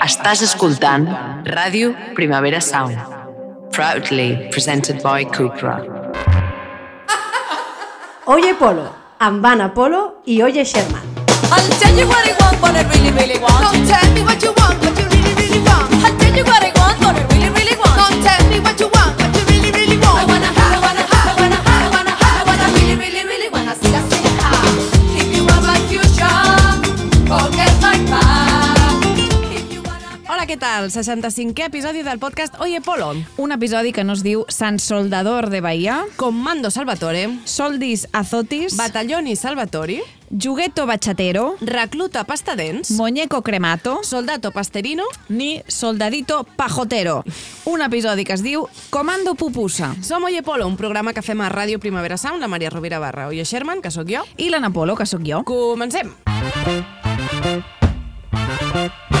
Estàs escoltant Ràdio Primavera Sound. Proudly presented by Cupra. Oye Polo, amb Anna Polo i Oye Sherman. I'll tell you what I want, what I really, really want. Don't tell me what you want, what you really, really want. I'll tell you what I want, what I really, really want. Don't tell me what you want, Tal? 65è episodi del podcast Oye Polo. Un episodi que no es diu San Soldador de Bahia, Comando Salvatore, Soldis Azotis, Batalloni Salvatori, Jugueto Bachatero, Recluta Pastadents, Muñeco Cremato, Soldato Pasterino, ni Soldadito Pajotero. Un episodi que es diu Comando Pupusa. Som Oye Polo, un programa que fem a Ràdio Primavera Sound, la Maria Rovira Barra, Oye Sherman, que sóc jo. I l'Anna Polo, que sóc jo. Comencem! Comencem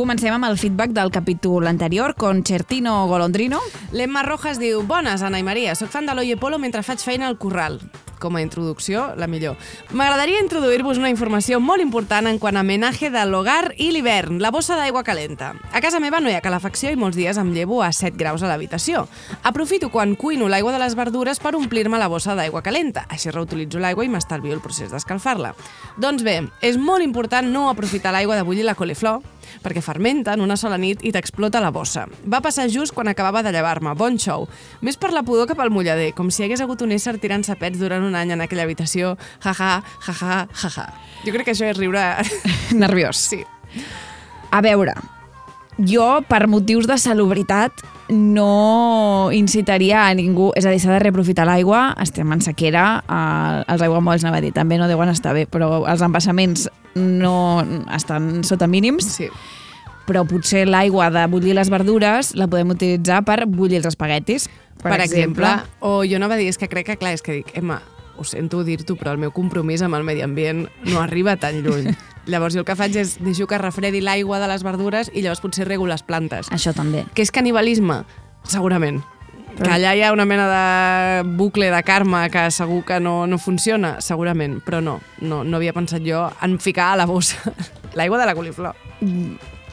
amb el feedback del capítol anterior, Concertino Golondrino. L'Emma Rojas diu Bones, Anna i Maria, sóc fan de l'Oye Polo mentre faig feina al Corral. Com a introducció, la millor. M'agradaria introduir-vos una informació molt important en quant a homenatge de l'hogar i l'hivern, la bossa d'aigua calenta. A casa meva no hi ha calefacció i molts dies em llevo a 7 graus a l'habitació. Aprofito quan cuino l'aigua de les verdures per omplir-me la bossa d'aigua calenta. Així reutilitzo l'aigua i m'estalvio el procés d'escalfar-la. Doncs bé, és molt important no aprofitar l'aigua de bullir la coliflor, perquè fermenta en una sola nit i t'explota la bossa. Va passar just quan acabava de llevar-me. Bon show. Més per la pudor que pel mullader, com si hagués hagut un ésser tirant sapets durant un any en aquella habitació. Ja-ja, ja-ja, ja-ja. Jo crec que això és riure... Nerviós. Sí. A veure, jo, per motius de salubritat, no incitaria a ningú... És a dir, s'ha de reaprofitar l'aigua, estem en sequera, eh, els aiguamolls, anava a dir, també no deuen estar bé, però els embassaments no estan sota mínims, Sí. però potser l'aigua de bullir les verdures la podem utilitzar per bullir els espaguetis, Per, per exemple. O jo anava a dir, és que crec que, clar, és que dic, Emma, ho sento dir-t'ho, però el meu compromís amb el medi ambient no arriba tan lluny. llavors jo el que faig és deixo que refredi l'aigua de les verdures i llavors potser rego les plantes. Això també. Que és canibalisme? Segurament. Que allà hi ha una mena de bucle de karma que segur que no, no funciona? Segurament, però no, no, no havia pensat jo en ficar a la bossa l'aigua de la coliflor.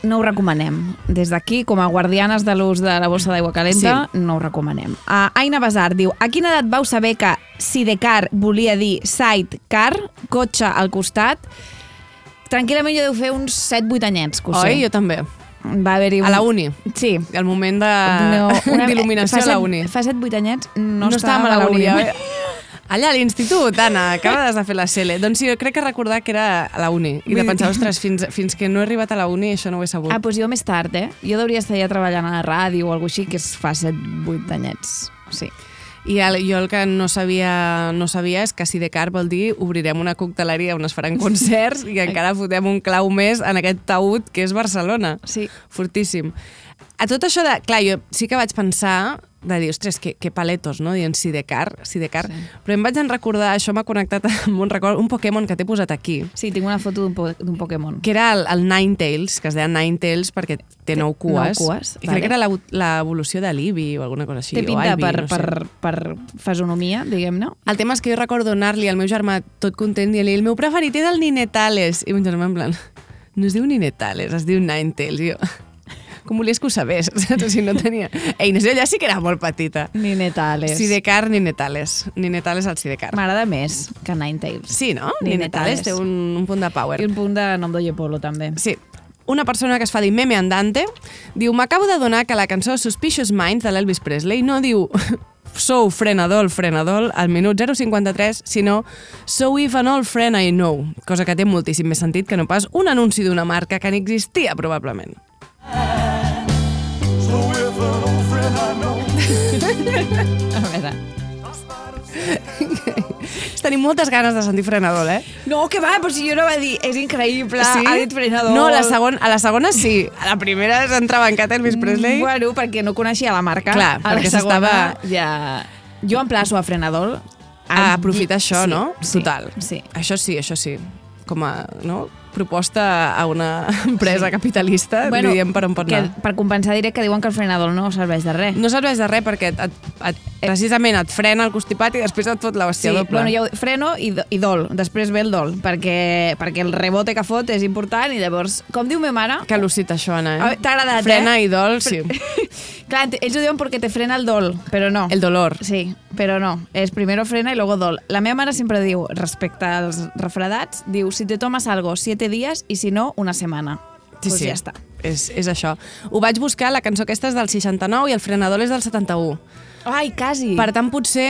No ho recomanem. Des d'aquí, com a guardianes de l'ús de la bossa d'aigua calenta, sí. no ho recomanem. Uh, Aina Basar diu, a quina edat vau saber que sidecar volia dir sidecar, cotxe al costat? Tranquil·lament jo deu fer uns 7-8 anyets, que ho sé. Oi? Jo també. Va haver-hi un... A la uni. Sí. El moment de- una- d'il·luminació fa a la uni. Fa 7-8 anyets no, no estàvem a la uni. ja. Allà, a l'institut, Anna, acabes de fer la CL. Doncs sí, jo crec que recordar que era a la uni. I de pensar, ostres, fins, fins que no he arribat a la uni això no ho he sabut. Ah, doncs jo més tard, eh? Jo hauria estar ja treballant a la ràdio o alguna així, que es fa 7-8 anyets. Sí. I el, jo el que no sabia, no sabia és que si de car vol dir obrirem una cocteleria on es faran concerts i encara fotem un clau més en aquest taüt que és Barcelona. Sí. Fortíssim. A tot això de... Clar, jo sí que vaig pensar de dir, ostres, que, que paletos, no? Dient Sidecar, Sidecar. Sí. Però em vaig en recordar, això m'ha connectat amb un record, un Pokémon que t'he posat aquí, Sí, tinc una foto d'un po Pokémon. que era el, el Ninetales, que es deia Ninetales perquè té nou cues. nou cues, I vale. crec que era l'evo- l'evolució de l'Ibi o alguna cosa així. Té pinta Ivy, per, no sé. per, per fesonomia, diguem-ne. El tema és que jo recordo anar-li al meu germà tot content dient-li el meu preferit és el Ninetales. I mon germà en plan, no es diu Ninetales, es diu Ninetales. I jo, com volies que ho sabés? Saps? si no tenia eines. Jo allà sí que era molt petita. Ni Netales. Sidecar, Ninetales. Ninetales al Sidecar. M'agrada més que Ninetales. Sí, no? Ninetales. Ninetales té un, un punt de power. I un punt de nom d'Oye Polo, també. Sí. Una persona que es fa dir meme andante diu m'acabo de donar que la cançó Suspicious Minds de l'Elvis Presley no diu sou frenadol, frenadol al minut 053, sinó so if an old friend I know, cosa que té moltíssim més sentit que no pas un anunci d'una marca que n'existia probablement. A veure. Tenim moltes ganes de sentir frenadol, eh? No, que va, però si jo no va dir, és increïble, ha dit frenador. No, la segon, a la segona sí. A la primera s'entrava en Elvis Presley. Bueno, perquè no coneixia la marca. Clar, a perquè s'estava- Ja... Jo emplaço a frenador a aprofitar això, sí, no? Sí, Total. Sí. Això sí, això sí. Com a, no? Proposta a una empresa capitalista, bueno, diem per on pot que, anar. per compensar diré que diuen que el frenador no serveix de res. No serveix de res perquè et, et, precisament et frena el constipat i després et fot la Sí, hòstia doble. bueno, jo freno i, i dol. Després ve el dol, perquè, perquè el rebote que fot és important i llavors, com diu ma mare... Que lucit això, Anna, eh? T'ha agradat, Frena eh? i dol, sí. Clar, ells ho diuen perquè te frena el dol, però no. El dolor. Sí, però no. És primero frena y luego dol. La meva mare sempre diu, respecte als refredats, diu, si te tomas algo, siete días y si no, una semana. Sí, pues sí. ja està. És, és això. Ho vaig buscar, la cançó aquesta és del 69 i el frenador és del 71. Ai, quasi. Per tant, potser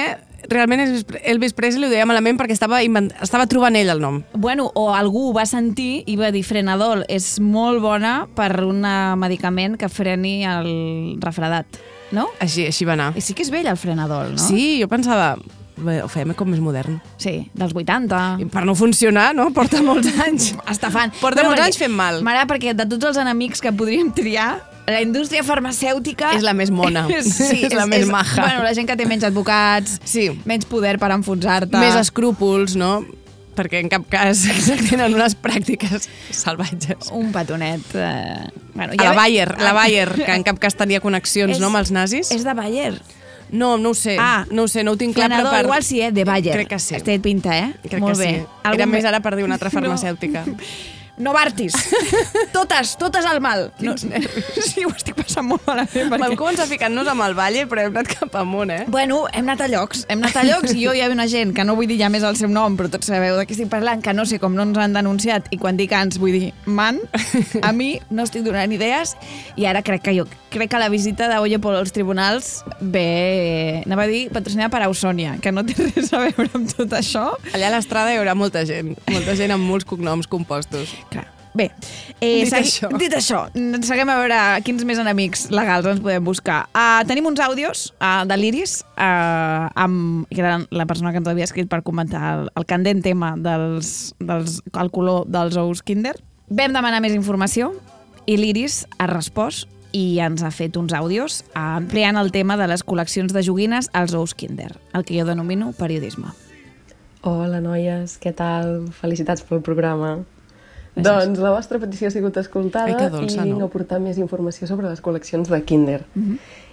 realment Elvis- Presley ho deia malament perquè estava, invent... estava trobant ell el nom. Bueno, o algú ho va sentir i va dir frenadol és molt bona per un medicament que freni el refredat, no? Així, així va anar. I sí que és vell el frenadol, no? Sí, jo pensava, ho fem com més modern. Sí, dels 80. I per no funcionar, no? Porta molts anys. Estafant. Porta molts perquè- anys fent mal. M'agrada perquè de tots els enemics que podríem triar, la indústria farmacèutica... És la més mona. sí, És la més maja. Bueno, la gent que té menys advocats, Sí. menys poder per enfonsar-te. Més escrúpols, no? Perquè en cap cas tenen unes pràctiques salvatges. Un petonet. Eh... Bueno, A la ve- Bayer, la Bayer, que en cap cas tenia connexions És- no, amb els nazis. És de Bayer. No, no ho sé. Ah, no ho sé, no ho tinc clar. Però per... igual sí, eh? De Bayer. Crec que sí. Té pinta, eh? Crec Molt que bé. sí. Algun Era me- més ara per dir una altra farmacèutica. Novartis. totes, totes al mal. No, sí, ho estic passant molt malament. Vam Perquè... començar ficant-nos amb el Valle, però hem anat cap amunt, eh? Bueno, hem anat a llocs, hem anat a llocs i jo hi havia una gent que no vull dir ja més el seu nom, però tots sabeu de què estic parlant, que no sé com no ens han denunciat i quan dic ans vull dir man, a mi no estic donant idees i ara crec que jo crec que la visita d'Oye Polo als tribunals ve, anava a dir, patrocinada per Ausònia, que no té res a veure amb tot això. Allà a l'estrada hi haurà molta gent, molta gent amb molts cognoms compostos. Bé, eh, Dit segui- això. dit això, seguim a veure quins més enemics legals ens podem buscar. Uh, tenim uns àudios uh, de l'Iris, uh, amb, que era la persona que ens havia escrit per comentar el, el candent tema dels, dels, el color dels ous Kinder. Vam demanar més informació i l'Iris ha respost i ens ha fet uns àudios ampliant el tema de les col·leccions de joguines als ous Kinder, el que jo denomino periodisme. Hola, noies, què tal? Felicitats pel programa. Doncs la vostra petició ha sigut escoltada Ai, dolça, i no? portar més informació sobre les col·leccions de Kinder.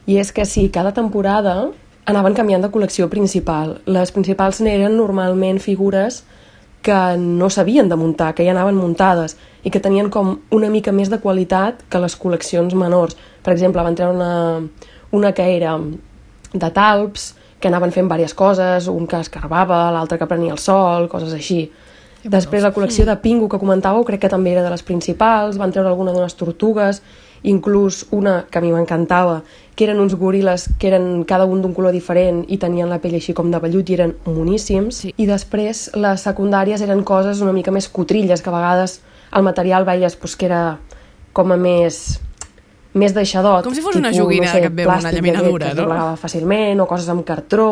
I és que sí, cada temporada anaven canviant de col·lecció principal. Les principals eren normalment figures que no s'havien de muntar, que ja anaven muntades i que tenien com una mica més de qualitat que les col·leccions menors. Per exemple, van treure una, una que era de talps, que anaven fent diverses coses, un que escarbava, l'altre que prenia el sol, coses així. Després la col·lecció de Pingu que comentàveu crec que també era de les principals, van treure alguna d'unes tortugues, inclús una que a mi m'encantava, que eren uns goril·les que eren cada un d'un color diferent i tenien la pell així com de vellut i eren moníssims. Sí. I després les secundàries eren coses una mica més cotrilles, que a vegades el material veies pues, que era com a més més deixadot. Com si fos una joguina que et ve una llaminadura, d'aquest que no? es fàcilment, o coses amb cartró...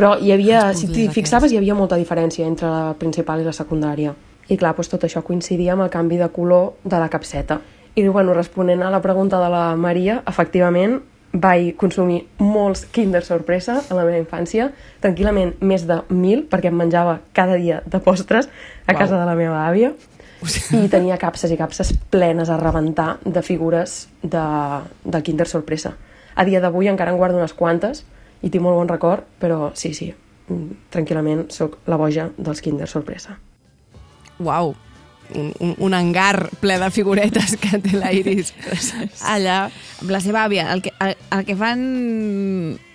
Però hi havia, si t'hi aquests. fixaves, hi havia molta diferència entre la principal i la secundària. I clar, doncs tot això coincidia amb el canvi de color de la capseta. I bueno, responent a la pregunta de la Maria, efectivament, vaig consumir molts Kinder Sorpresa a la meva infància, tranquil·lament més de mil, perquè em menjava cada dia de postres a casa de la meva àvia, i tenia capses i capses plenes a rebentar de figures de, del Kinder Sorpresa. A dia d'avui encara en guardo unes quantes i tinc molt bon record, però sí, sí, mm, tranquil·lament sóc la boja dels Kinder Sorpresa. Uau, un, un, un hangar ple de figuretes que té la Iris allà. Amb la seva àvia, el que, el, el que fan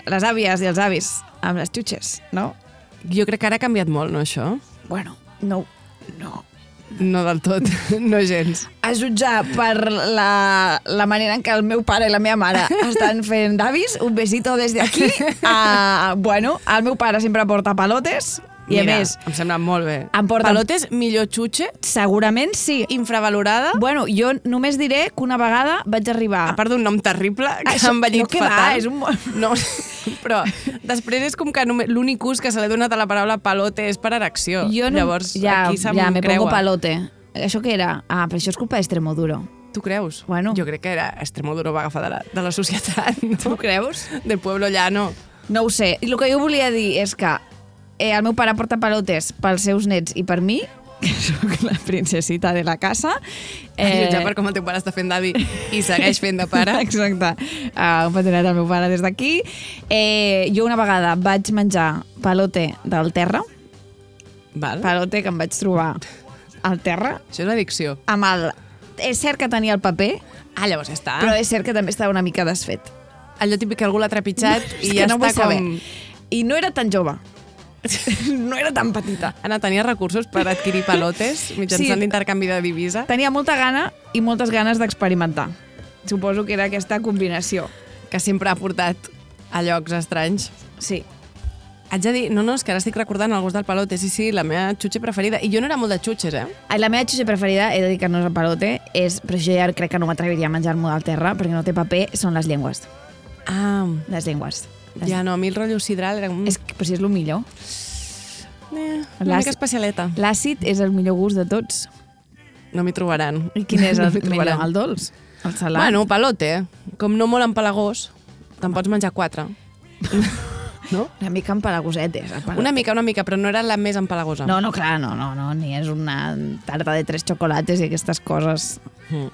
les àvies i els avis amb les xutxes, no? Jo crec que ara ha canviat molt, no, això? Bueno, no, no. No del tot, no gens. A jutjar per la, la manera en què el meu pare i la meva mare estan fent d'avis, un besito des d'aquí. Uh, bueno, el meu pare sempre porta palotes i Mira, a més, em sembla molt bé. Em porten- Palotes, millor xutxe, segurament sí. infravalorada, Bueno, jo només diré que una vegada vaig arribar... a part d'un nom terrible que Això- s'ha envellit no, que va, fatal. és un No, però després és com que l'únic ús que se li ha donat a la paraula palote és per erecció. Jo no, Llavors, ja, aquí se'm ja me creua. pongo palote. Això què era? Ah, però això és culpa d'Extremoduro. Tu creus? Bueno. Jo crec que era Extremoduro va agafar de la, de la societat, no? Tu creus? Del pueblo llano. No ho sé. I el que jo volia dir és que eh, el meu pare porta palotes pels seus nets i per mi que sóc la princesita de la casa. Eh... Ja per com el teu pare està fent d'avi i segueix fent de pare. Exacte. Uh, un petonet al meu pare des d'aquí. Eh, jo una vegada vaig menjar palote del terra, Val. palote que em vaig trobar al terra, Això és addicció. amb el... És cert que tenia el paper, Ah, llavors ja està. però és cert que també estava una mica desfet. Allò típic que algú l'ha trepitjat i ja no està saber. com... I no era tan jove. no era tan petita. Anna, tenia recursos per adquirir palotes mitjançant Sí. l'intercanvi de divisa? Tenia molta gana i moltes ganes d'experimentar. Suposo que era aquesta combinació. Que sempre ha portat a llocs estranys. Sí. Haig de dir, no, no, és que ara estic recordant el gust del palote, sí, sí, la meva xutxa preferida. I jo no era molt de xutxes, eh? La meva xuxa preferida, he de dir que no és el palote, és, però jo ja crec que no m'atreviria a menjar-m'ho del terra perquè no té paper, són les llengües. Ah, Les llengües. Les... ja no, a mi el rotllo sidral era un... És que, però si és el millor. Eh, una mica especialeta. L'àcid és el millor gust de tots. No m'hi trobaran. I quin és el No millor? El dolç? El salat? Bueno, palote. Com no molt empalagós, te'n pots menjar quatre. no? Una mica empalagosetes. el palote. Una mica, una mica, però no era la més empalagosa. No, no, clar, no, no, no, ni és una tarta de tres xocolates i aquestes coses. Mm.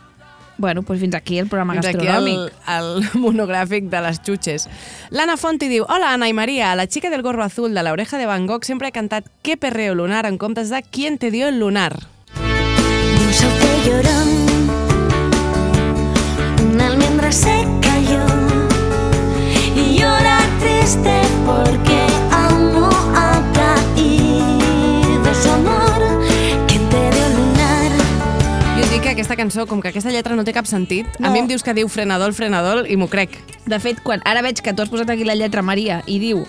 Bueno, doncs fins aquí el programa Fins aquí gastronòmic. el, el monogràfic de les xutxes. L'Anna Fonti diu Hola, Ana i Maria, la chica del gorro azul de la oreja de Van Gogh sempre he cantat Que perreo lunar en comptes de ¿Quién te dio el lunar? Un sauce llorón, una almendra se cayó y llora triste porque aquesta cançó, com que aquesta lletra no té cap sentit, no. a mi em dius que diu frenador, frenador, i m'ho crec. De fet, quan ara veig que tu has posat aquí la lletra Maria i diu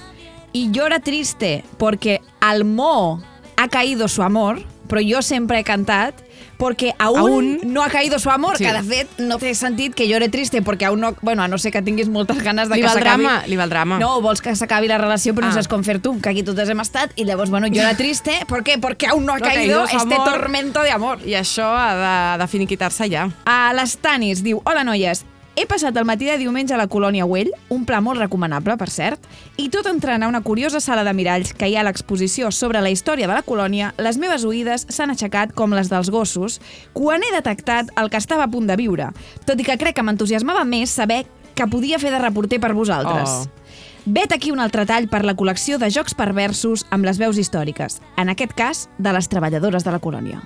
y llora triste porque al mo ha caído su amor, però jo sempre he cantat porque aún, Aún. no ha caído su amor, Sí. que de fet no té sentit que llore triste perquè aún no... Bueno, a no ser que tinguis moltes ganes de Li que s'acabi... drama, li va el drama. No, vols que s'acabi la relació però Ah. no saps com fer tu, que aquí totes hem estat i llavors, bueno, llora triste, ¿por qué? Porque aún no ha No caído, caído este amor. tormento de amor. I això ha de, de finiquitar-se ja. A les Tanis diu, hola noies, he passat el matí de diumenge a la colònia Güell, un pla molt recomanable, per cert, i tot entrant a una curiosa sala de miralls que hi ha a l'exposició sobre la història de la colònia, les meves oïdes s'han aixecat com les dels gossos quan he detectat el que estava a punt de viure, tot i que crec que m'entusiasmava més saber que podia fer de reporter per vosaltres. Oh. Vet aquí un altre tall per la col·lecció de jocs perversos amb les veus històriques, en aquest cas, de les treballadores de la colònia.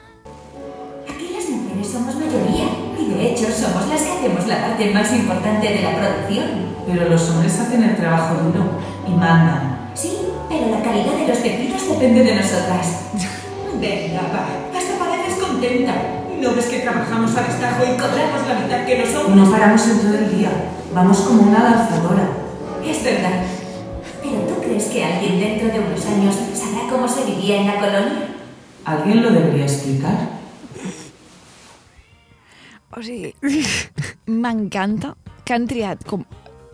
Aquí las mujeres somos mayoría y de hecho somos las que hacemos la parte más importante de la producción. Pero los hombres hacen el trabajo duro y mandan. Sí, pero la calidad de los tejidos depende de nosotras. Venga, va, hasta pareces contenta. ¿No ves que trabajamos a destajo y cobramos la mitad que los hombres? No paramos en todo el día. Vamos como una lanzadora. Es verdad. ¿Pero tú crees que alguien dentro de unos años sabrá cómo se vivía en la colonia? ¿Alguien lo debería explicar? O sigui, m'encanta que han triat com...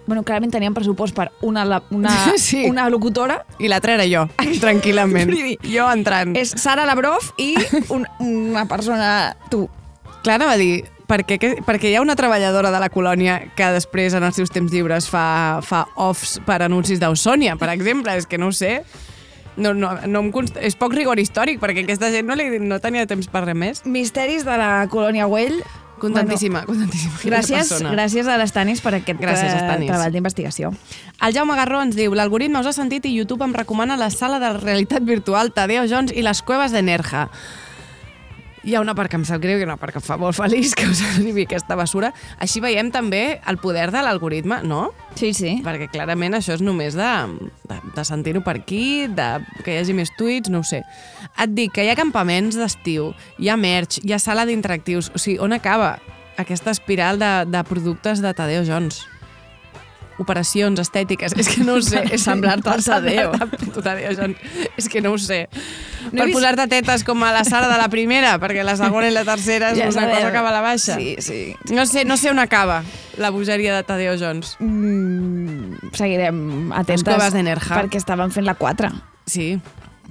Bueno, clarament tenien pressupost per una, la- una, Sí. una locutora. I l'altra era jo, tranquil·lament. Vull dir, Jo entrant. És Sara Lavrov i un, una persona... Tu. Clara va dir, perquè, que, perquè hi ha una treballadora de la colònia que després en els seus temps lliures fa, fa offs per anuncis d'Ausònia, per exemple, és que no ho sé. No, no, no em const... És poc rigor històric, perquè aquesta gent no, li, no tenia temps per res més. Misteris de la colònia Güell. Contentíssima, bueno, contentíssima. Gràcies, persona. gràcies a les Tanis per aquest Gràcies, eh, Stanis. treball d'investigació. El Jaume Garró ens diu l'algoritme us ha sentit i YouTube em recomana la sala de realitat virtual Tadeo Jones i les cueves de Nerja. Hi ha una part que em sap greu i una part que em fa molt feliç que us arribi aquesta basura. Així veiem també el poder de l'algoritme, no? Sí, sí. Perquè clarament això és només de, de, de sentir-ho per aquí, de que hi hagi més tuits, no ho sé. Et dic que hi ha campaments d'estiu, hi ha merch, hi ha sala d'interactius... O sigui, on acaba aquesta espiral de, de productes de Tadeo Jones? Operacions estètiques, és que no ho sé. Per assemblar-te al Tadeo. És que no ho sé. No per vist- posar-te tetes com a la Sara de la primera, perquè la segona i la tercera és Ja una cosa que va a la baixa. Sí, sí. No sé, no sé on acaba la bogeria de Tadeo Jones. Mm, seguirem atentes. cueves de Nerja. Perquè estaven fent la 4. Sí,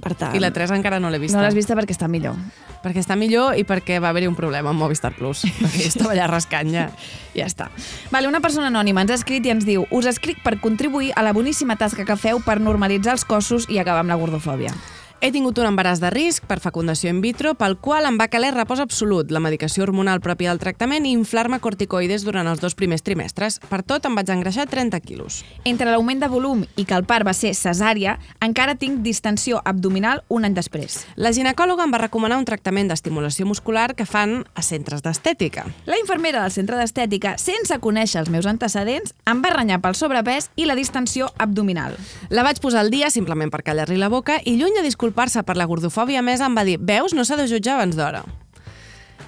Per tant, i la 3 encara no l'he vista. no l'has vista perquè està millor. Perquè està millor i perquè va haver-hi un problema amb Movistar Plus. perquè estava allà rascant ja. Ja està. Vale, una persona anònima ens ha escrit i ens diu us escric per contribuir a la boníssima tasca que feu per normalitzar els cossos i acabar amb la gordofòbia. He tingut un embaràs de risc per fecundació in vitro, pel qual em va caler repòs absolut, la medicació hormonal pròpia del tractament i inflar-me corticoides durant els dos primers trimestres. Per tot, em vaig engreixar 30 quilos. Entre l'augment de volum i que el part va ser cesària, encara tinc distensió abdominal un any després. La ginecòloga em va recomanar un tractament d'estimulació muscular que fan a centres d'estètica. La infermera del centre d'estètica, sense conèixer els meus antecedents, em va renyar pel sobrepès i la distensió abdominal. La vaig posar al dia simplement per callar-li la boca i lluny de disculpar-se per la gordofòbia mesa em va dir «Veus, no s'ha de jutjar abans d'hora».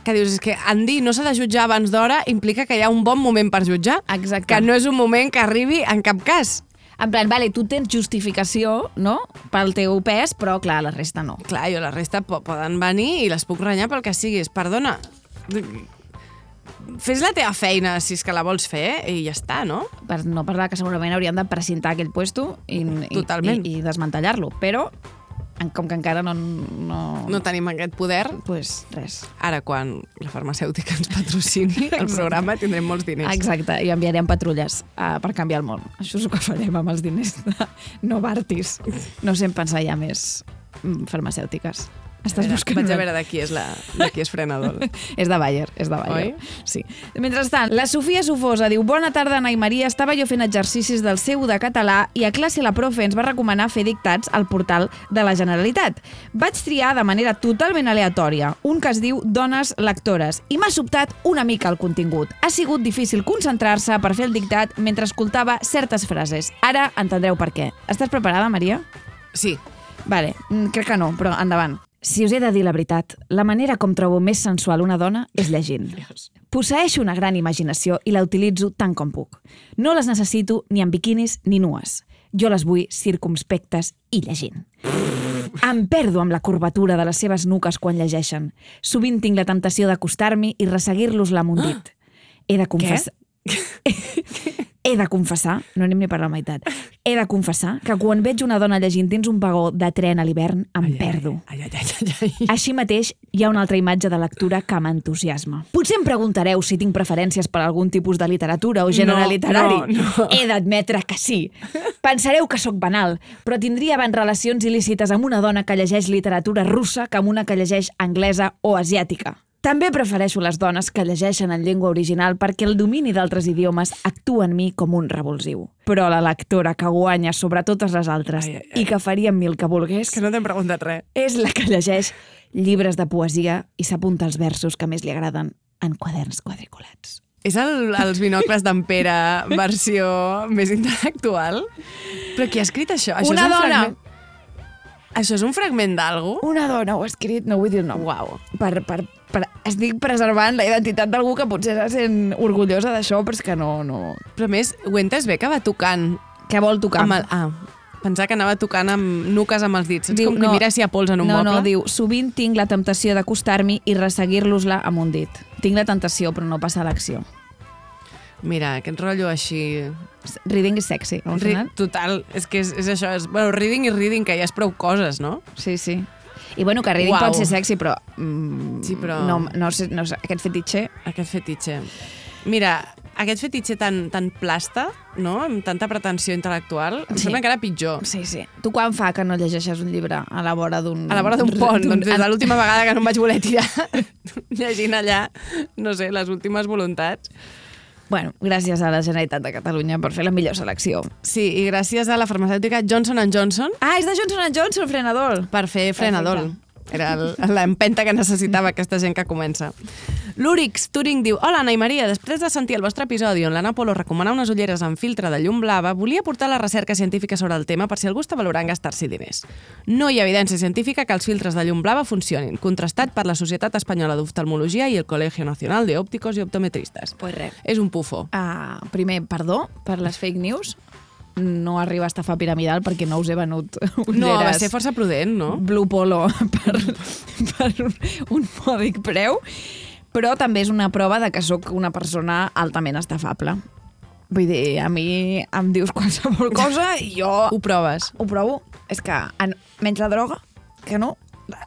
Que dius, és que en dir no s'ha de jutjar abans d'hora implica que hi ha un bon moment per jutjar. Exacte. Que no és un moment que arribi en cap cas. En plan, vale, tu tens justificació, no?, pel teu pes, però, clar, la resta no. Clar, jo la resta po poden venir i les puc renyar pel que siguis. Perdona, fes la teva feina si és que la vols fer i ja està, no? Per no parlar que segurament hauríem de precintar aquell puesto i, i, Totalment. i, i desmantellar-lo, però com que encara no... No, No tenim aquest poder. pues, res. Ara, quan la farmacèutica ens patrocini el programa, tindrem molts diners. Exacte, i enviarem patrulles uh, per canviar el món. Això és el que farem amb els diners de Novartis. No sé en pensar ja més mm, farmacèutiques. Estàs Veure, buscant... Vaig a veure de qui és, la, de qui és frenador. És de Bayer, és de Bayer. Oi? Sí. Mentrestant, la Sofia Sofosa diu Bona tarda, Ana i Maria. Estava jo fent exercicis del seu de català i a classe la profe ens va recomanar fer dictats al portal de la Generalitat. Vaig triar de manera totalment aleatòria un que es diu Dones lectores i m'ha sobtat una mica el contingut. Ha sigut difícil concentrar-se per fer el dictat mentre escoltava certes frases. Ara entendreu per què. Estàs preparada, Maria? Sí. Vale, mm, crec que no, però endavant. Si us he de dir la veritat, la manera com trobo més sensual una dona és llegint. Posseeixo una gran imaginació i la utilitzo tant com puc. No les necessito ni en biquinis ni nues. Jo les vull circumspectes i llegint. Em perdo amb la curvatura de les seves nuques quan llegeixen. Sovint tinc la temptació d'acostar-m'hi i resseguir-los-la amb un dit. He de confessar... He de confessar, no anem ni per la meitat, he de confessar que quan veig una dona llegint dins un vagó de tren a l'hivern em perdo. Ai, ai, ai, ai, ai. Així mateix, hi ha una altra imatge de lectura que m'entusiasma. Potser em preguntareu si tinc preferències per algun tipus de literatura o gènere No, literari. no, no. He d'admetre que sí. Pensareu que sóc banal, però tindria abans relacions il·lícites amb una dona que llegeix literatura russa que amb una que llegeix anglesa o asiàtica. També prefereixo les dones que llegeixen en llengua original perquè el domini d'altres idiomes actua en mi com un revulsiu. Però la lectora que guanya sobre totes les altres Ai, ai, ai. i que faria amb mi el que volgués Que no t'hem preguntat res. és la que llegeix llibres de poesia i s'apunta els versos que més li agraden en quaderns quadriculats. És el, els binocles d'en Pere versió més intel·lectual? Però qui ha escrit això? això Una és un dona. Fragment... Això és un fragment d'algú? Una dona ho ha escrit, no vull dir el nom. Uau. Per, per, per, estic preservant la identitat d'algú que potser se sent orgullosa d'això, però és que no, no... Però més, ho he entès bé que va tocant Què vol tocar? amb el... Ah, pensar que anava tocant amb nuques amb els dits. Saps com que mira si hi ha pols en un no, moble? No, diu, sovint tinc la temptació d'acostar-m'hi i resseguir-los-la amb un dit. Tinc la tentació, però no passa a l'acció. Mira, aquest rotllo així... Reading is sexy, no? al final? total, és que és, és això. És, bueno, reading i reading, que ja és prou coses, no? Sí, sí. I bueno, que reading pot ser sexy, però... Mm, Sí, però- No, no, sé, no sé, aquest fetitxe... Aquest fetitxe. Mira, aquest fetitxe tan, tan plasta, no? amb tanta pretensió intel·lectual, em Sí. sembla encara pitjor. Sí, sí. Tu quan fa que no llegeixes un llibre a la vora d'un... A la vora d'un pont, doncs des de l'última vegada que no em vaig voler tirar llegint allà, no sé, les últimes voluntats. Bueno, gràcies a la Generalitat de Catalunya per fer la millor selecció. Sí, i gràcies a la farmacèutica Johnson Johnson Ah, és de Johnson Johnson, frenador. per fer frenador. Era l'empenta que necessitava aquesta gent que comença. L'Urix Turing diu Hola, Ana i Maria, després de sentir el vostre episodi on l'Anna Polo recomana unes ulleres amb filtre de llum blava, volia portar la recerca científica sobre el tema per si algú està valorant gastar-s'hi diners. No hi ha evidència científica que els filtres de llum blava funcionin, contrastat per la Societat Espanyola d'Oftalmologia i el Colegio Nacional de i Optometristes. Pues res. És un pufo. Uh, primer, perdó per les fake news. No arriba a estafar piramidal perquè no us he venut ulleres. No, va ser força prudent, no? Blue Polo per, per un, un mòdic preu, però també és una prova de que sóc una persona altament estafable. Vull dir, a mi em dius qualsevol cosa i jo Ho proves. ho provo. És que en, menys la droga, que no,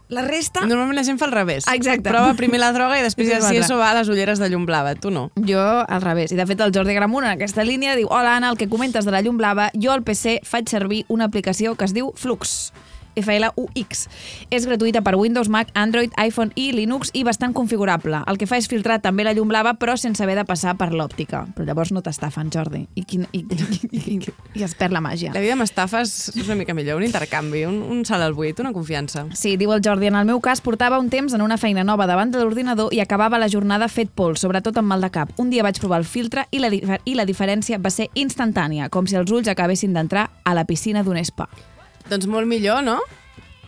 la, resta... Normalment la gent fa al revés. Exacte. Prova primer la droga i després ja si eso va a les ulleres de llum blava. Tu no. Jo, al revés. I, de fet, el Jordi Gramunt, en aquesta línia, diu Hola, Anna, el que comentes de la llum blava, jo al PC faig servir una aplicació que es diu Flux. FLUX. És gratuïta per Windows, Mac, Android, iPhone i Linux i bastant configurable. El que fa és filtrar també la llum blava, però sense haver de passar per l'òptica. Però llavors no t'estafen, Jordi. I, quin, i, i, i, i es perd la màgia. La vida amb estafes és una mica millor, un intercanvi, un, un salt al buit, una confiança. Sí, diu el Jordi, en el meu cas portava un temps en una feina nova davant de l'ordinador i acabava la jornada fet pols, sobretot amb mal de cap. Un dia vaig provar el filtre i la, i la diferència va ser instantània, com si els ulls acabessin d'entrar a la piscina d'un spa. Doncs molt millor, no?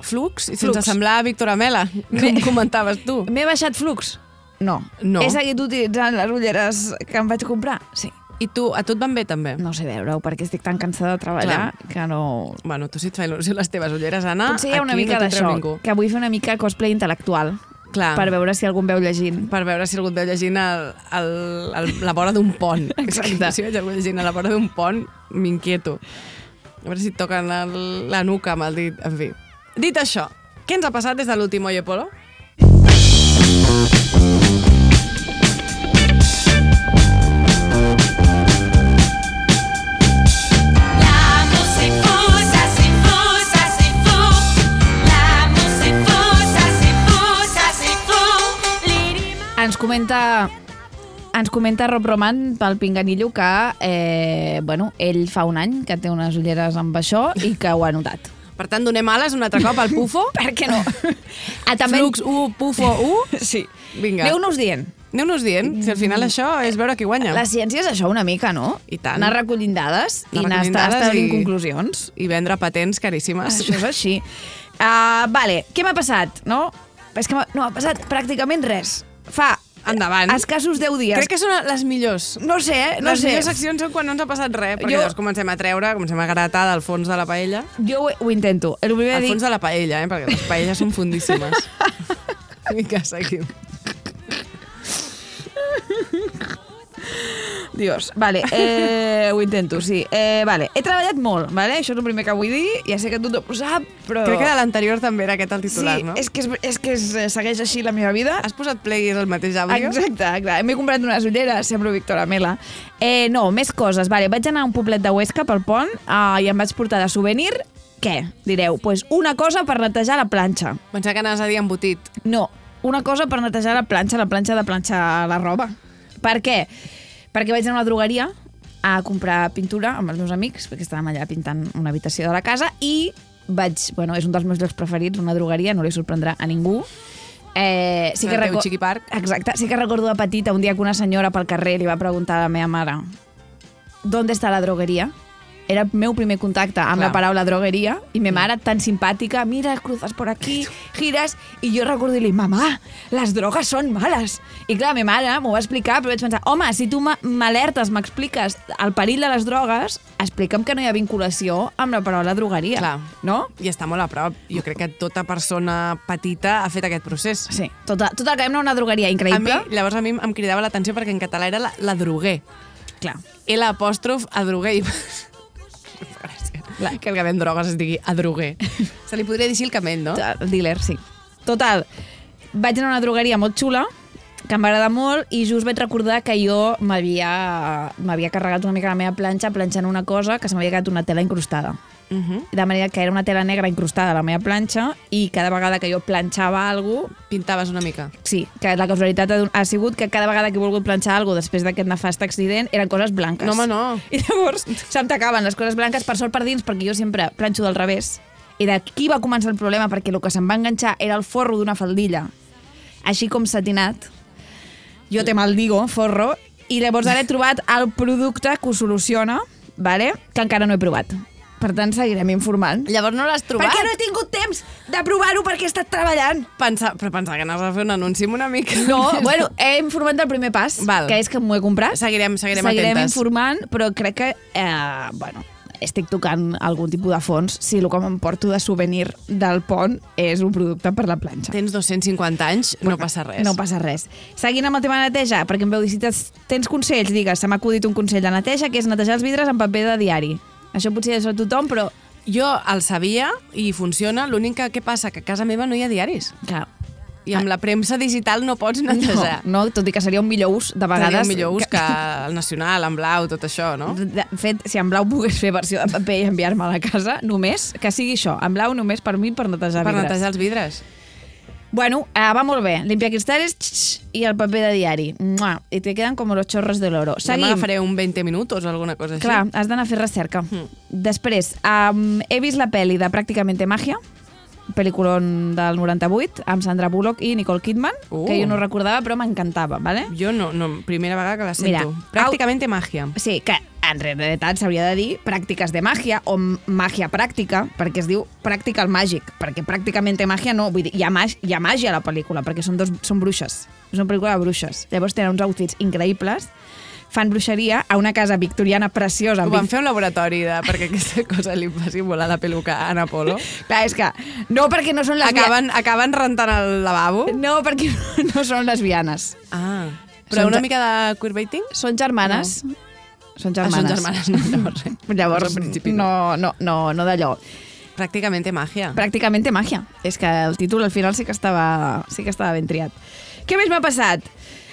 Flux, i sense Flux. semblar Víctor Amela, com comentaves tu. M'he baixat flux? No. No. He seguit utilitzant les ulleres que em vaig comprar? Sí. I tu, a tu et van bé també? No sé veure-ho, perquè estic tan cansada de treballar Clar. que no... Bueno, tu si et fa il·lusió les teves ulleres, Anna, Potser hi ha una mica no d'això, que vull fer una mica cosplay intel·lectual. Clar. Per veure si algú em veu llegint. per veure si algú et veu llegint el, el, el, la vora d'un pont. Exacte. Si veig algú llegint a la vora d'un pont, m'inquieto. A veure si et toquen el, la nuca amb el dit. En fi. Dit això, què ens ha passat des de l'últim Oye Polo? Ens comenta ens comenta Rob Roman pel Pinganillo que eh, bueno, ell fa un any que té unes ulleres amb això i que ho ha notat. Per tant, donem ales un altre cop al Pufo. Per què no? Ah, també... Flux 1, Pufo 1. Sí. Vinga. Aneu-nos dient. Aneu-nos dient, si al final això és veure qui guanya. La ciència és això una mica, no? I tant. Anar recollint dades i Anar anar estar dades establint i- conclusions. I vendre patents caríssimes. Això és així. Uh, vale, què m'ha passat, no? És que no m'ha passat pràcticament res. Fa Endavant. escassos 10 dies. Crec que són les millors. No sé, eh? No les sé. millors seccions són quan no ens ha passat res, perquè Jo- llavors comencem a treure, comencem a gratar del fons de la paella. Jo ho, ho intento. El primer Al dic... fons de la paella, eh? perquè les paelles són fundíssimes. Vinga, seguim. Dios, vale, eh, ho intento, sí. Eh, vale, he treballat molt, vale? això és el primer que vull dir, ja sé que tothom ho sap, però... Crec que de l'anterior també era aquest el titular, sí, no? és que, és, és que es, segueix així la meva vida. Has posat play i és el mateix àudio? Exacte, clar. M'he comprat unes ulleres, semblo Víctor Amela. Eh, no, més coses. Vale, vaig anar a un poblet de Huesca pel pont uh, i em vaig portar de souvenir què? Direu, pues una cosa per netejar la planxa. Pensava que anaves a dir embotit. No, una cosa per netejar la planxa, la planxa de planxar la roba. Per què? Perquè vaig anar a una drogueria a comprar pintura amb els meus amics, perquè estàvem allà pintant una habitació de la casa, i vaig... Bueno, és un dels meus llocs preferits, una drogueria, no li sorprendrà a ningú. Eh, sí que teu reco- Chiqui Park. Exacte, sí que recordo de petita un dia que una senyora pel carrer li va preguntar a la meva mare ¿Dónde está la drogueria? Era el meu primer contacte amb Clar. la paraula drogueria i ma mare tan simpàtica, mira, cruzas por aquí, gires, i jo recordo dir-li, mamà, les drogues són males. I clar, ma mare m'ho va explicar, però vaig pensar, home, si tu ma- m'alertes, m'expliques el perill de les drogues, explica'm que no hi ha vinculació amb la paraula drogueria. Clar. No? I està molt a prop. Jo crec que tota persona petita ha fet aquest procés. Sí. Tot, tot el que a una drogueria A mi, increïble. llavors a mi em cridava l'atenció perquè en català era la, la droguer. Clar. L apòstrof a droguer. Gràcies. Que el que ven drogues es digui a droguer. Se li podria dir així el camell, no? El dealer, sí. Total, vaig anar a una drogueria molt xula, que em va agradar molt, i just vaig recordar que jo m'havia carregat una mica la meva planxa planxant una cosa que se m'havia quedat una tela incrustada. Uh -huh. De manera que era una tela negra incrustada a la meva planxa i cada vegada que jo planxava alguna cosa, Pintaves una mica. sí, que la casualitat ha, ha sigut que cada vegada que he volgut planxar alguna cosa després d'aquest nefast accident eren coses blanques. No, home, no. I llavors se'm tacaven les coses blanques, per sort per dins, perquè jo sempre planxo del revés. I d'aquí va començar el problema, perquè el que se'm va enganxar era el forro d'una faldilla, així com satinat. Jo te maldigo, forro, i llavors ara he trobat el producte que ho soluciona, vale? que encara no he provat. Per tant, seguirem informant. Llavors no l'has trobat? Perquè no he tingut temps de provar-ho perquè he estat treballant. Pensa, però pensava que anaves a fer un anunci una mica. No, més. bueno, he informat del primer pas, Val. que és que m'ho he comprat. Seguirem, seguirem, Seguirem atentes. informant, però crec que, eh, bueno, estic tocant algun tipus de fons si el que m'emporto de souvenir del pont és un producte per la planxa. Tens 250 anys, no passa res. No passa res. Seguint amb el tema de neteja, perquè em veu dir, si tens- tens consells, digues, se m'ha acudit un consell de neteja, que és netejar els vidres amb paper de diari. Això potser és a tothom, però... Jo el sabia i funciona, l'únic que què passa, que a casa meva no hi ha diaris. Clar. I amb la premsa digital no pots netejar. No, no, tot i que seria un millor ús, de vegades... Seria un millor ús que el nacional, en blau, tot això, no? De fet, si en blau pogués fer versió de paper i enviar-me a la casa, només, que sigui això, en blau només per mi per netejar Per vidres. netejar els vidres. Bueno, eh, va molt bé. Limpia cristales xx, i el paper de diari. Mua, I te queden com los chorros de l'oro. Seguim. Seguim. M'agafaré un 20 minuts o alguna cosa així. Clar, has d'anar a fer recerca. Després, um, he vist la pel·li de Pràcticamente Magia, pel·lículon del 98, amb Sandra Bullock i Nicole Kidman, Uh. que jo no recordava, però m'encantava, ¿vale? Jo no, no, primera vegada que la Mira, sento. Pràcticament màgia. Sí, que en realitat s'hauria de dir pràctiques de màgia o màgia pràctica, perquè es diu pràctica al màgic, perquè pràcticament màgia no, vull dir, hi ha, mag, hi ha màgia a la pel·lícula, perquè són, dos, són bruixes, és una pel·lícula de bruixes. Llavors tenen uns outfits increïbles, fan bruixeria a una casa victoriana preciosa. Ho van fer un laboratori de, perquè aquesta cosa li faci volar la peluca a Ana Polo. Clar, és que no perquè no són lesbianes. Acaben, acaben rentant el lavabo. No, perquè no són lesbianes. Ah, però Són una mica de queerbaiting? Són germanes. Són Ah, germanes. són germanes, no, llavors, eh. Llavors, principi no, no, no, no d'allò. Pràcticament màgia. Pràcticament màgia. És que el títol al final sí que estava, sí que estava ben triat. Què més m'ha passat?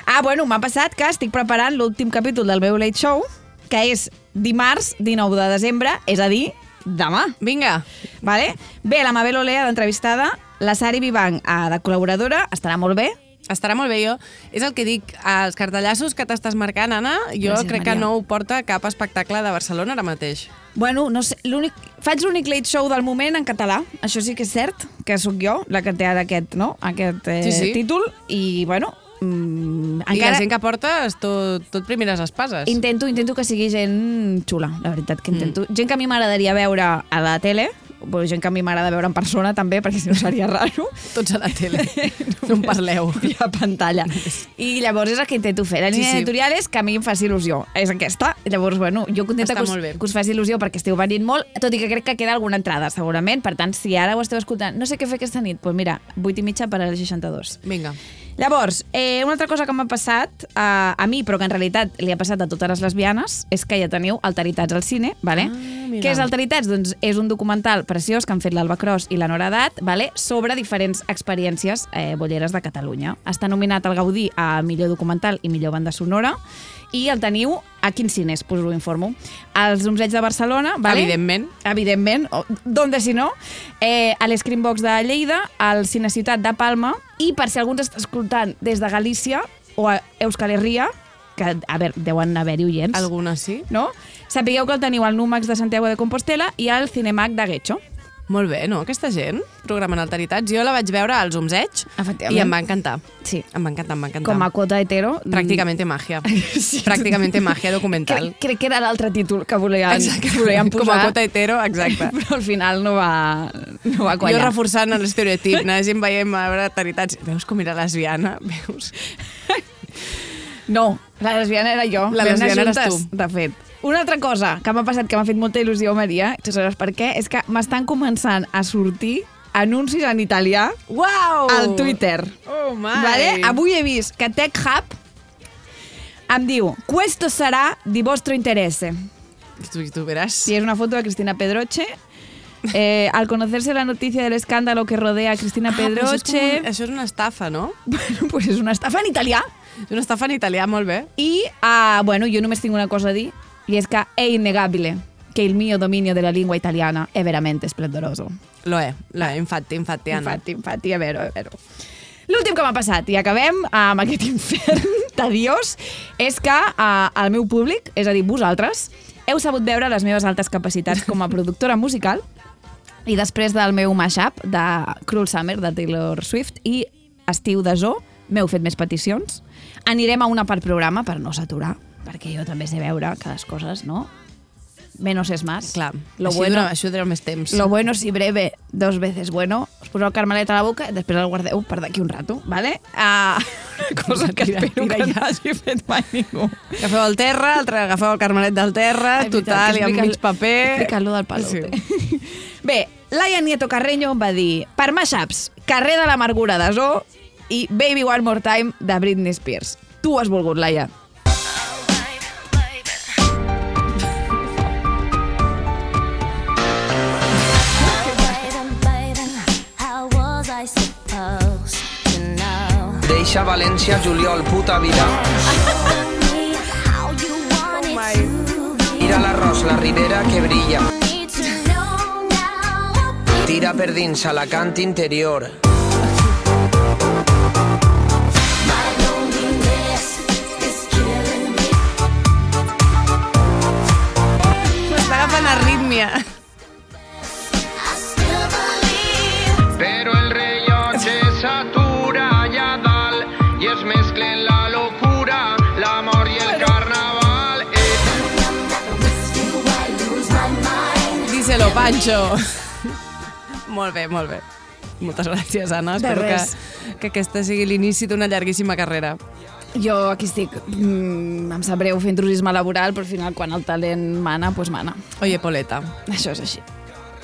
Ah, bueno, m'ha passat que estic preparant l'últim capítol del meu Late Show, que és dimarts 19 de desembre, és a dir, demà. Vinga. Vale? Bé, la Mabel Olea d'entrevistada, la Sari Vivanc eh, de col·laboradora, estarà molt bé. Estarà molt bé, jo. És el que dic, els cartellassos que t'estàs marcant, Anna, jo Gràcies, crec Maria. que no ho porta cap espectacle de Barcelona ara mateix. Bueno, no sé, l'únic... Faig l'únic late show del moment en català, això sí que és cert, que sóc jo, la que té ara aquest, no? aquest eh, Sí, sí. títol, i bueno, mm, I la gent que portes tot, tot primeres espases. Intento, intento que sigui gent xula, la veritat que intento. Mm. Gent que a mi m'agradaria veure a la tele, però gent que a mi m'agrada veure en persona també, perquè si no seria raro. Tots a la tele. no en parleu. I a pantalla. I llavors és el que intento fer. La Sí, línia sí. editorial és que a mi em faci il·lusió. És aquesta. Llavors, bueno, jo contenta que us, molt bé. que us faci il·lusió perquè esteu venint molt, tot i que crec que queda alguna entrada, segurament. Per tant, si ara ho esteu escoltant, no sé què fer aquesta nit, doncs mira, 8 i mitja per a les 62. Vinga. Llavors, eh, una altra cosa que m'ha passat eh, a mi, però que en realitat li ha passat a totes les lesbianes, és que ja teniu Alteritats al cine, vale? Ah, mira. Què és Alteritats? Doncs és un documental preciós que han fet l'Alba Cros i la Nora Dat, vale? sobre diferents experiències eh, bolleres de Catalunya. Està nominat al Gaudí a millor documental i millor banda sonora i el teniu a quins cines, us ho informo. Als Umseig de Barcelona, vale? Evidentment. evidentment, d'on si no, eh, a l'Screenbox de Lleida, al Cine Ciutat de Palma, i per si algú ens està escoltant des de Galícia o a Euskal Herria, que, a veure, deuen haver-hi oients, Alguna sí? no? Sapigueu que el teniu al Númax de Santiago de Compostela i al Cinemac de Guecho. Molt bé, no? Aquesta gent programant alteritats. Jo la vaig veure als Efectivament. i em va encantar. Sí. Em va encantar, em va encantar. Com a quota hetero... mm, Pràcticament màgia. Sí. Pràcticament màgia documental. Crec, crec que era l'altre títol que volien, Exacte. que volien posar. Com a quota hetero, exacte. Però al final no va, no va Jo quallar. reforçant l'estereotip, gent veient a veure alteritats. Veus com era lesbiana? Veus? No, la lesbiana era jo. La lesbiana eres tu. De fet. Una altra cosa que m'ha passat, que m'ha fet molta il·lusió, Maria, tu sabràs per què, és que m'estan començant a sortir anuncis en italià Uau! al Twitter. Oh, my! Vale? Avui he vist que Tech Hub em diu «Questo sarà di vostro interesse». Tu, tu veràs. Y es una foto de Cristina Pedroche. Eh, al conocerse la noticia del escándalo que rodea a Cristina Ah, però això, és com Pedroche... un, això és una estafa, no? Bueno, pues és una estafa en italià. És una estafa en italià, molt bé. Y, ah, bueno, yo només tinc una cosa a dir, y es que è innegabile che il mio dominio della lingua italiana è veramente splendoroso. Lo è, lo è, infatti, infatti, Anna. Infatti, infatti, è vero, è vero. L'últim que m'ha passat, i acabem amb aquest infern de Dios, és que eh, el meu públic, és a dir, vosaltres, heu sabut veure les meves altes capacitats com a productora musical i després del meu mashup de Cruel Summer de Taylor Swift i Estiu de Zoo, m'heu fet més peticions. Anirem a una per programa per no saturar, perquè jo també sé veure que les coses, no? Menos es más. Clar, Lo així, bueno, dura, això dura més temps. lo bueno si breve, dos veces bueno. Us poseu el carmelet a la boca i després el guardeu per d'aquí un rato, ¿vale? Uh, una cosa que Tira, espero tira que ja. no hagi fet mai ningú. Agafeu el terra, altre, agafeu el carmelet del terra, Ai, total, i amb mig paper... Explica-lo del palote. Sí. Bé, Laia Nieto Carreño va dir per mashups, Carrer de l'amargura de Zoo i Baby One More Time de Britney Spears. Tu has volgut, Laia. A València, juliol, puta vida. Tira l'arròs, la ribera que brilla. Tira per dins a la cant interior. Arrítmia. Pancho. molt bé, molt bé. Moltes gràcies, Anna. De Espero que, res. que aquesta sigui l'inici d'una llarguíssima carrera. Jo aquí estic, mm, em sap greu fer intrusisme laboral, però al final quan el talent mana, doncs mana. Oye, Poleta. Això és així.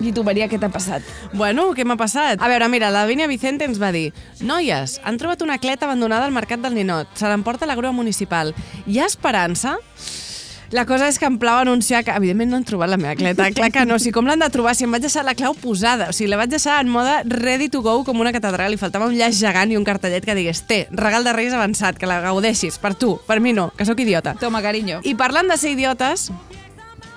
I tu, Maria, què t'ha passat? Bueno, què m'ha passat? A veure, mira, la Vínia Vicente ens va dir Noies, han trobat una cleta abandonada al Mercat del Ninot. Se l'emporta la grua municipal. Hi ha esperança? La cosa és que em plau anunciar que, evidentment, no han trobat la meva cleta. Clar que no. O sigui, com l'han de trobar? Si em vaig deixar la clau posada. O sigui, la vaig deixar en mode ready to go com una catedral i faltava un llaç gegant i un cartellet que digués té, regal de Reis avançat, que la gaudeixis. Per tu, per mi no, que sóc idiota. Toma, carinyo. I parlant de ser idiotes,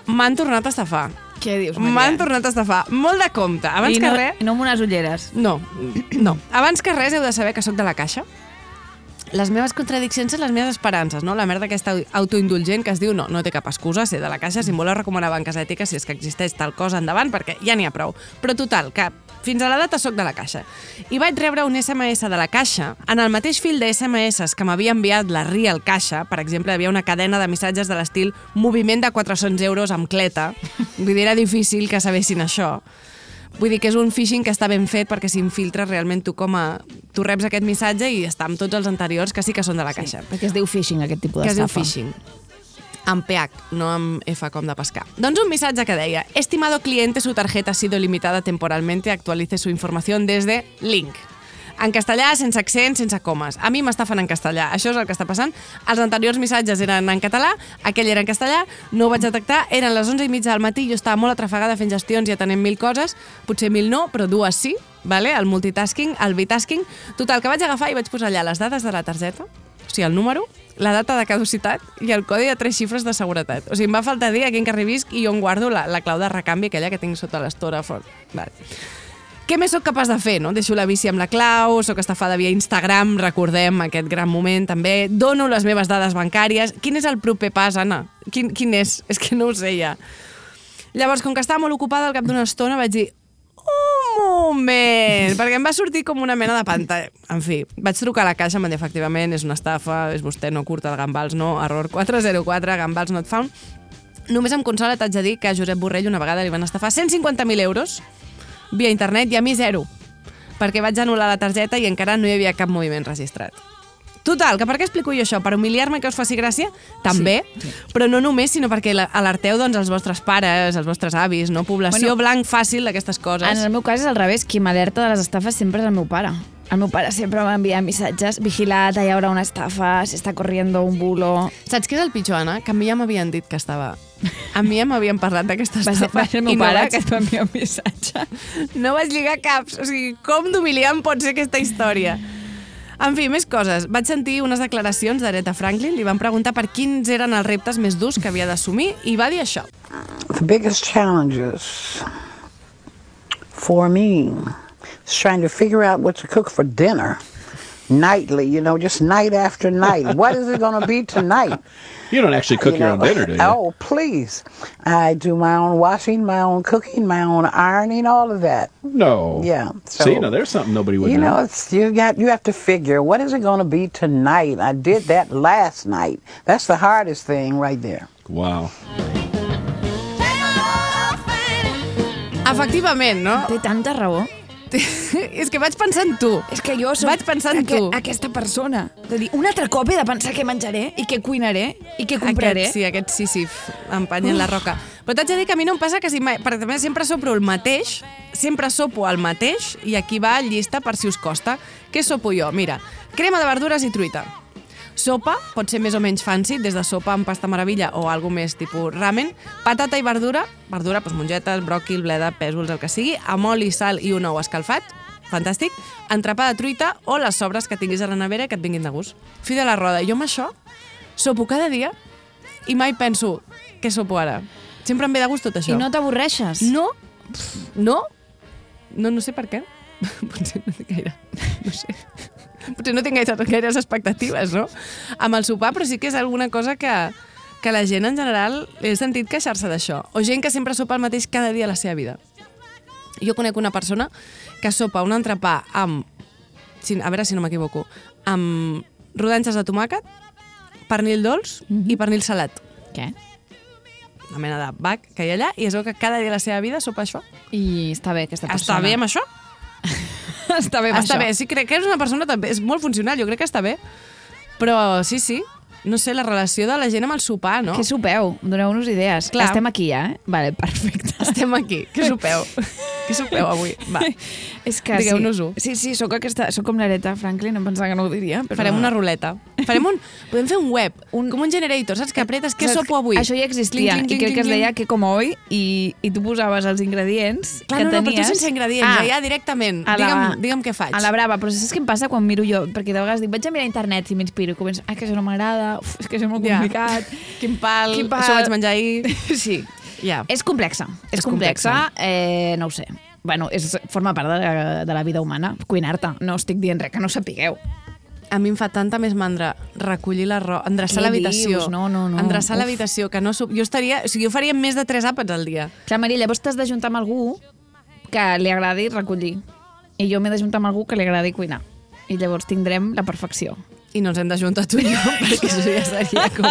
m'han tornat a estafar. Què dius, Maria? M'han tornat a estafar. Molt de compte. Abans I que no, res... no amb unes ulleres. No, no. Abans que res heu de saber que sóc de la caixa. Les meves contradiccions són les meves esperances, no? La merda aquesta autoindulgent que es diu no, no té cap excusa ser de la caixa, si em voleu recomanar banques ètiques, si és que existeix tal cosa endavant, perquè ja n'hi ha prou. Però total, que fins a la data sóc de la caixa. I vaig rebre un SMS de la caixa en el mateix fil de SMS que m'havia enviat la Real Caixa, per exemple, havia una cadena de missatges de l'estil moviment de 400 euros amb cleta. Vull dir, era difícil que sabessin això. Vull dir que és un phishing que està ben fet perquè s'infiltra realment tu com a... Tu reps aquest missatge i està amb tots els anteriors que sí que són de la caixa. Perquè es diu phishing, aquest tipus que es diu d'estafa. phishing. Amb PH, no amb F com de pescar. Doncs un missatge que deia Estimado cliente, su tarjeta ha sido limitada temporalmente, actualice su información desde link. En castellà, sense accent, sense comes. A mi m'estafen en castellà. Això és el que està passant. Els anteriors missatges eren en català, aquell era en castellà, no ho vaig detectar, eren les 11 i mitja del matí, jo estava molt atrafegada fent gestions i atenent mil coses, potser mil no, però dues sí, vale? el multitasking, el bitasking. Total, que vaig agafar i vaig posar allà les dades de la targeta, o sigui, el número, la data de caducitat i el codi de tres xifres de seguretat. O sigui, em va faltar dir a quin carrer visc i on guardo la, la clau de recanvi aquella que tinc sota l'estora fort. Vale. Què més sóc capaç de fer, no? Deixo la bici amb la clau, sóc estafada via Instagram, recordem aquest gran moment també, dono les meves dades bancàries. Quin és el proper pas, Anna? Quin, quin és? És que no ho sé ja. Llavors, com que estava molt ocupada, al cap d'una estona vaig dir un moment, perquè em va sortir com una mena de pantalla. En fi, vaig trucar a la caixa, em van dir, efectivament, és una estafa, és vostè no curta de gambals, no, error 404, gambals not found. Només amb consola t'haig de dir que a Josep Borrell una vegada li van estafar 150.000 euros via internet i a mi zero, perquè vaig anul·lar la targeta i encara no hi havia cap moviment registrat. Total, que per què explico jo això? Per humiliar-me que us faci gràcia? També, sí, sí. però no només, sinó perquè alerteu doncs, els vostres pares, els vostres avis, no? Població bueno, blanc fàcil d'aquestes coses. En el meu cas és al revés, qui m'alerta de les estafes sempre és el meu pare. El meu pare sempre m'envia missatges, vigilat, hi haurà una estafa, s'està corriendo un bulo... Saps què és el pitjor, Anna? Que a mi ja m'havien dit que estava... A mi ja m'havien parlat d'aquesta Va ser, estafa. va ser el meu i no pare vaig- que et va enviar un missatge. No vaig lligar caps. O sigui, com d'humiliant pot ser aquesta història? En fi, més coses. Vaig sentir unes declaracions d'Aretha Franklin, li van preguntar per quins eren els reptes més durs que havia d'assumir i va dir això. The biggest challenges for me trying to figure out what to cook for dinner nightly, you know, just night after night. what is it going to be tonight? You don't actually cook You your know, own dinner, do you? Oh, please. I do my own washing, my own cooking, my own ironing, all of that. No. Yeah. So, See, now there's something nobody would you know. know, it's you got you have to figure what is it going to be tonight. I did that last night. That's the hardest thing right there. Wow. Efectivament, no? Té tanta raó. és que vaig pensar en tu. És que jo soc Vaig pensar en aqu tu. aquesta persona. De dir, un altre cop he de pensar què menjaré i què cuinaré i què compraré. Aquest, sí, aquest sísif empenyent la roca. Però t'haig de dir que a mi no em passa quasi mai, perquè també sempre sopro el mateix, sempre sopo el mateix, i aquí va llista per si us costa. Què sopo jo? Mira, crema de verdures i truita. Sopa, pot ser més o menys fancy, des de sopa amb pasta meravella o algo més tipus ramen. Patata i verdura, verdura, doncs mongetes, bròquil, bleda, pèsols, el que sigui, amb oli, sal i un ou escalfat. fantàstic, entrepà de truita o les sobres que tinguis a la nevera que et vinguin de gust. Fi de la roda. Jo amb això sopo cada dia i mai penso què sopo ara. Sempre em ve de gust tot això. I no t'avorreixes? No, no, no, no sé per què. Potser no gaire, no sé. Potser no tinc gaire, gaires expectatives, no? Amb el sopar, però sí que és alguna cosa que, que la gent en general he sentit queixar-se d'això. O gent que sempre sopa el mateix cada dia a la seva vida. Jo conec una persona que sopa un entrepà amb, a veure si no m'equivoco, amb rodanxes de tomàquet, pernil dolç i pernil salat. Què? Una mena de bac que hi ha allà i es veu que cada dia de la seva vida sopa això. I està bé aquesta persona. Està bé amb això? està bé amb està això. bé, sí, crec que és una persona també, és molt funcional, jo crec que està bé. Però sí, sí, no sé, la relació de la gent amb el sopar, no? Què sopeu? Doneu-nos idees. Clar. Estem aquí ja, eh? Vale, perfecte. Estem aquí. Què sopeu? Què sopeu avui? Va. És que Digueu-nos-ho. sí. Sí, sóc, aquesta, sóc com l'Areta Franklin, em pensava que no ho diria. Però... Farem una ruleta. Farem un, podem fer un web, un, com un generator, saps? Que apretes què sopo avui. Això ja existia, Cling, cling, i crec cling, que es cling, deia que com hoy, i, i tu posaves els ingredients Clar, que no, no, tenies... però tu sense ingredients, ja, ja directament. la- Digue'm, digue'm què faig. A la brava, però saps què em passa quan miro jo? Perquè de vegades dic, vaig a mirar a internet i m'inspiro i començo, ah, que això no m'agrada, uf, és que és molt Ja. complicat. Quin pal, Quin pal. això vaig menjar ahir. Sí. Ja. És complexa, és, És complexa, complexa. Eh, no ho sé. Bueno, és, forma part de la, de la vida humana, cuinar-te. No estic dient res que no sapigueu. A mi em fa tanta més mandra recollir la roba, endreçar l'habitació. No, no, no. Endreçar l'habitació, que no... Jo estaria... O sigui, jo faria més de tres àpats al dia. Clar, Maria, llavors t'has d'ajuntar amb algú que li agradi recollir. I jo m'he d'ajuntar amb algú que li agradi cuinar. I llavors tindrem la perfecció. I no ens hem d'ajuntar tu i jo, perquè això ja seria com...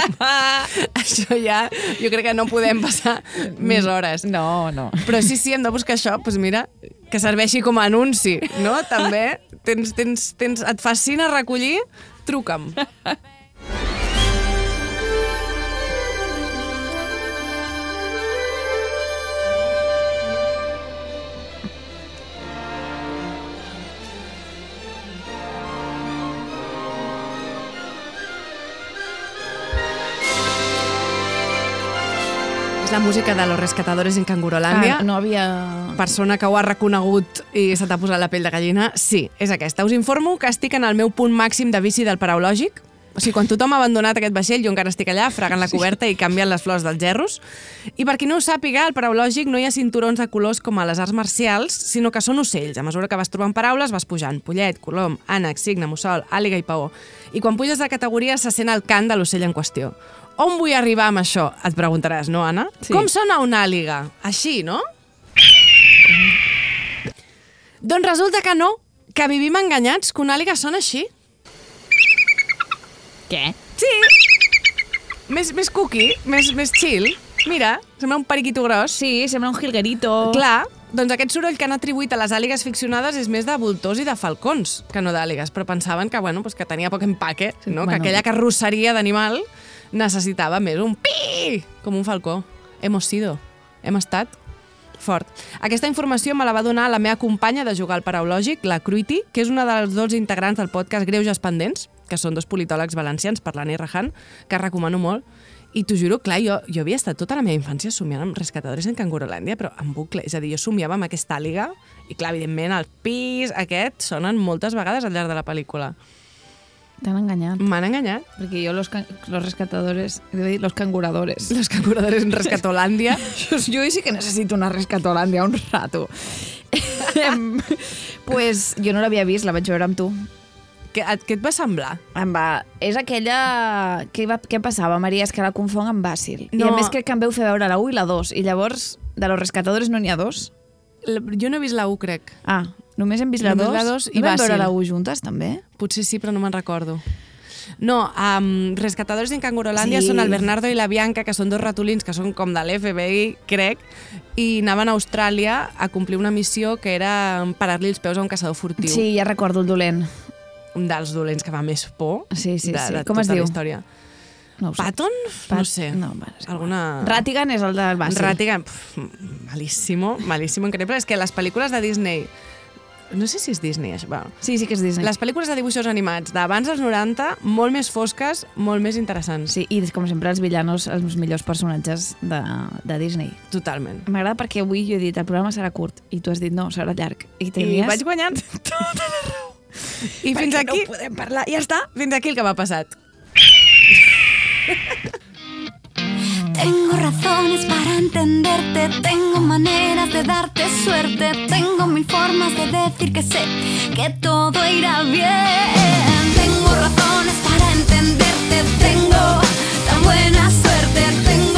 això ja... Jo crec que no podem passar més hores. No, no. Però sí, sí, hem de buscar això, doncs mira, que serveixi com a anunci, no? També. Tens, tens, tens, et fascina recollir? Truca'm. La música de Los Rescatadores en Cangurolàndia. Ah, no havia... persona que ho ha reconegut i se t'ha posat la pell de gallina, sí, és aquesta. Us informo que estic en el meu punt màxim de bici del paraulògic. O sigui, quan tothom ha abandonat aquest vaixell, jo encara estic allà, fregant la coberta i canviant les flors dels gerros. I per qui no ho sàpiga, al paraulògic no hi ha cinturons de colors com a les arts marcials, sinó que són ocells. A mesura que vas trobant paraules, vas pujant. Pollet, colom, ànec, cigne, mussol, àliga i paó. I quan puges de categoria se sent el cant de l'ocell en qüestió. On vull arribar amb això? Et preguntaràs, no, Anna? Sí. Com sona una àliga? Així, no? Doncs resulta que no, que vivim enganyats, que una àliga sona així. Què? Sí. Més, més cookie, més, més chill. Mira, sembla un periquito gros. Sí, sembla un jilguerito. Clar, doncs aquest soroll que han atribuït a les àligues ficcionades és més de voltors i de falcons que no d'àligues, però pensaven que, bueno, pues que tenia poc empaque, no? bueno. que aquella carrosseria d'animal necessitava més un pi, com un falcó. Hemos sido, hem estat fort. Aquesta informació me la va donar la meva companya de jugar al paraulògic, la Cruiti, que és una dels dos integrants del podcast Greuges Pendents, que són dos politòlegs valencians, parlant i Rajan, que recomano molt. I t'ho juro, clar, jo, jo havia estat tota la meva infància somiant amb rescatadores en Cangurolàndia, però en bucle. És a dir, jo somiava amb aquesta àliga i, clar, evidentment, el pis aquest sonen moltes vegades al llarg de la pel·lícula. T'han enganyat. M'han enganyat. Perquè jo los, los rescatadores, he de dir, los canguradores. Los canguradores en Rescatolàndia. jo, jo sí que necessito una rescatolàndia un rato. Pues jo no l'havia vist, la vaig veure amb tu. Què, què et va semblar? Em va... És aquella... Què, va... Què passava, Maria? És que la confon amb Bàsil. I No. a més crec que em veu fer veure la 1 i la 2. I llavors, de los rescatadores no n'hi ha dos? La- Jo no he vist la 1, crec. Ah, només hem vist la 2? Només la dos i no vam veure la 1 juntes, també? Potser sí, però no me'n recordo. No, um, Rescatadores en Cangurolàndia sí. són el Bernardo i la Bianca, que són dos ratolins que són com de l'FBI, crec, i anaven a Austràlia a complir una missió que era parar-li els peus a un caçador furtiu. Sí, ja recordo el dolent. Un dels dolents que fa més por Sí, sí, de, sí. de Com tota es diu? la història. No. Patton? Pat- No sé. No, bueno, igual. Alguna... Ratigan és el del Bàsil. Ratigan, pf, malíssimo, malíssimo, increïble. És que les pel·lícules de Disney No sé si és Disney, això. Bueno, Sí, sí que és Disney. les pel·lícules de dibuixos animats d'abans dels 90, molt més fosques, molt més interessants. Sí, i com sempre els villanos, els millors personatges de, de Disney. Totalment. M'agrada perquè avui jo he dit el programa serà curt i tu has dit no, serà llarg. I, I tenies vaig guanyant tota la raó. I Perquè fins no aquí... podem parlar, ja està. Fins aquí el que m'ha passat. Tengo razones para entenderte, tengo maneras de darte suerte, tengo mil formas de decir que sé que todo irá bien. Tengo razones para entenderte, tengo tan buena suerte, tengo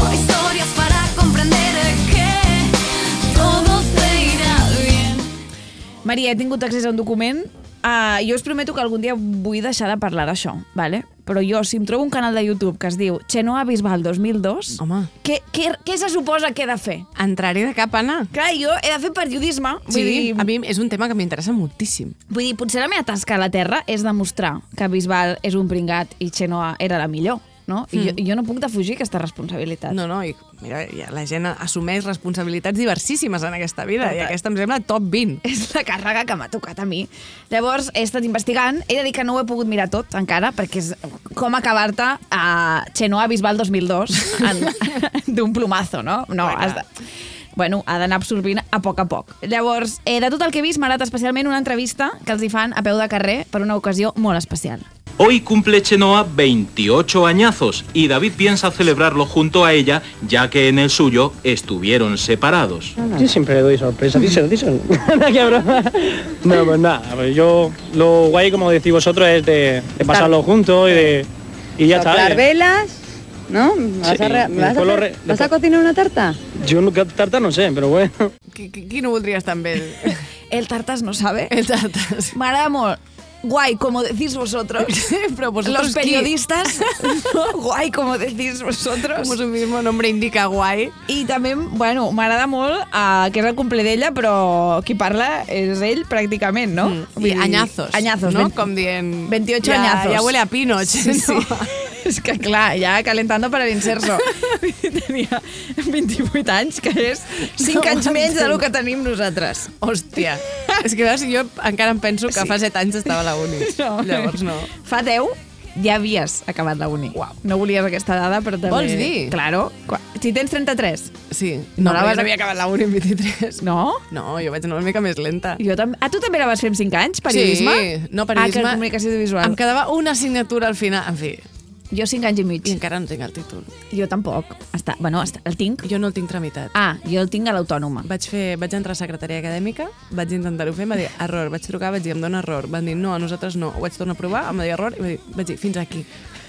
Maria, he tingut accés a un document Uh, jo us prometo que algun dia vull deixar de parlar d'això, vale? però jo, si em trobo un canal de YouTube que es diu Xenoa Bisbal 2002, Home. què, què, què se suposa que he de fer? Entraré de cap, Anna. Clar, jo he de fer periodisme. Sí, Vull dir, a mi és un tema que m'interessa moltíssim. Vull dir, potser la meva tasca a la Terra és demostrar que Bisbal és un pringat i Xenoa era la millor, no? I jo, jo no puc defugir aquesta responsabilitat. No, no, i mira, ja la gent assumeix responsabilitats diversissíssimes en aquesta vida, i Total. aquesta em sembla top 20. És la càrrega que m'ha tocat a mi. Llavors, he estat investigant. He de dir que no ho he pogut mirar tot encara, perquè és com acabar-te a Xenoa Bisbal 2002 en- d'un plumazo, no? No, Clar, has de... Bueno, ha d'anar absorbint a poc a poc. Llavors, eh, de tot el que he vist, m'ha agradat especialment una entrevista que els hi fan a peu de carrer per una ocasió molt especial. Hoy cumple Chenoa 28 añazos y David piensa celebrarlo junto a ella, ya que en el suyo estuvieron separados. Yo siempre le doy sorpresa. Díselo, díselo. Qué broma. No, pues nada. yo lo guay, como decís vosotros, es de, de pasarlo juntos y de. Y ya está. Soplar eh. velas, ¿no? ¿Vas, Sí, a, re- y vas a después lo hacer- re- vas a después- cocinar una tarta? Yo nunca tarta no sé, pero bueno. Qui no amb ell? El tartas no sabe. El tartas. M'agrada molt. Guay, como decís vosotros. Pero vosotros Los periodistas. Guay, como decís vosotros. Como su mismo nombre indica, guai. I també, bueno, m'agrada molt uh, que és el cumple d'ella, però qui parla és ell pràcticament, no? Mm. Añazos, Añazos, no? ven- Com dient... 28 ja, añazos. Ja huele a Pinoch, Sí, sí. no? És que clar, ja calentando para el inserso. Tenia 28 anys, que és 5 No anys menys del que tenim nosaltres. Hòstia. És que veus, jo encara em penso que Sí. fa 7 anys estava a la uni. No. Llavors no. Fa 10 ja havies acabat la uni. Uau. No volies aquesta dada, però també... Vols dir? Claro. Si tens 33. Sí. No No, la vas a- no havia acabat la uni en 23. No? No, jo vaig anar una mica més lenta. Jo també... Ah, tu també la vas fer amb 5 anys, periodisme? Sí, no, periodisme... Ah, que comunicació audiovisual. Em quedava una assignatura al final. En fi, Jo 5 anys i mig. i encara no tinc el títol. Jo tampoc. Està, bueno, està, el tinc. Jo no el tinc tramitat. Ah, jo el tinc a l'autònoma. Vaig, fer, vaig entrar a secretaria acadèmica, vaig intentar-ho fer, em va dir error, vaig trucar, vaig dir em dona error, van dir no, a nosaltres no, ho vaig tornar a provar, em va dir error, i va dir, vaig dir fins aquí,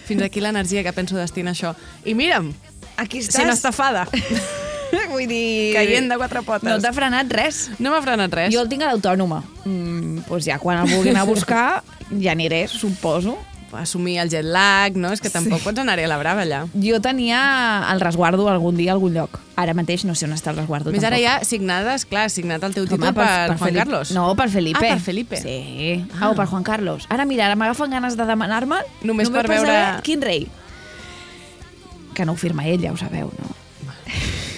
fins aquí l'energia que penso destinar a això. I mira'm, Aquí estàs. sin estafada, Vull dir... caient de quatre potes. No t'ha frenat res. No m'ha frenat res. Jo el tinc a l'autònoma. Mm, doncs ja quan el vulgui anar a buscar, ja aniré, suposo. Assumir el jet lag, no? És que tampoc pots anar a la brava allà. Jo tenia el resguardo algun dia a algun lloc. Ara mateix no sé on està el resguardo. Més ara tampoc. ja signades, clar, signat el teu Home, títol per, Juan Felip- Carlos. No, per Felipe. Ah, per Felipe. Sí. Ah. o per Juan Carlos. Ara, mira, ara m'agafen ganes de demanar-me Només per veure- saber quin rei. Que no ho firma ell, ja ho sabeu, no?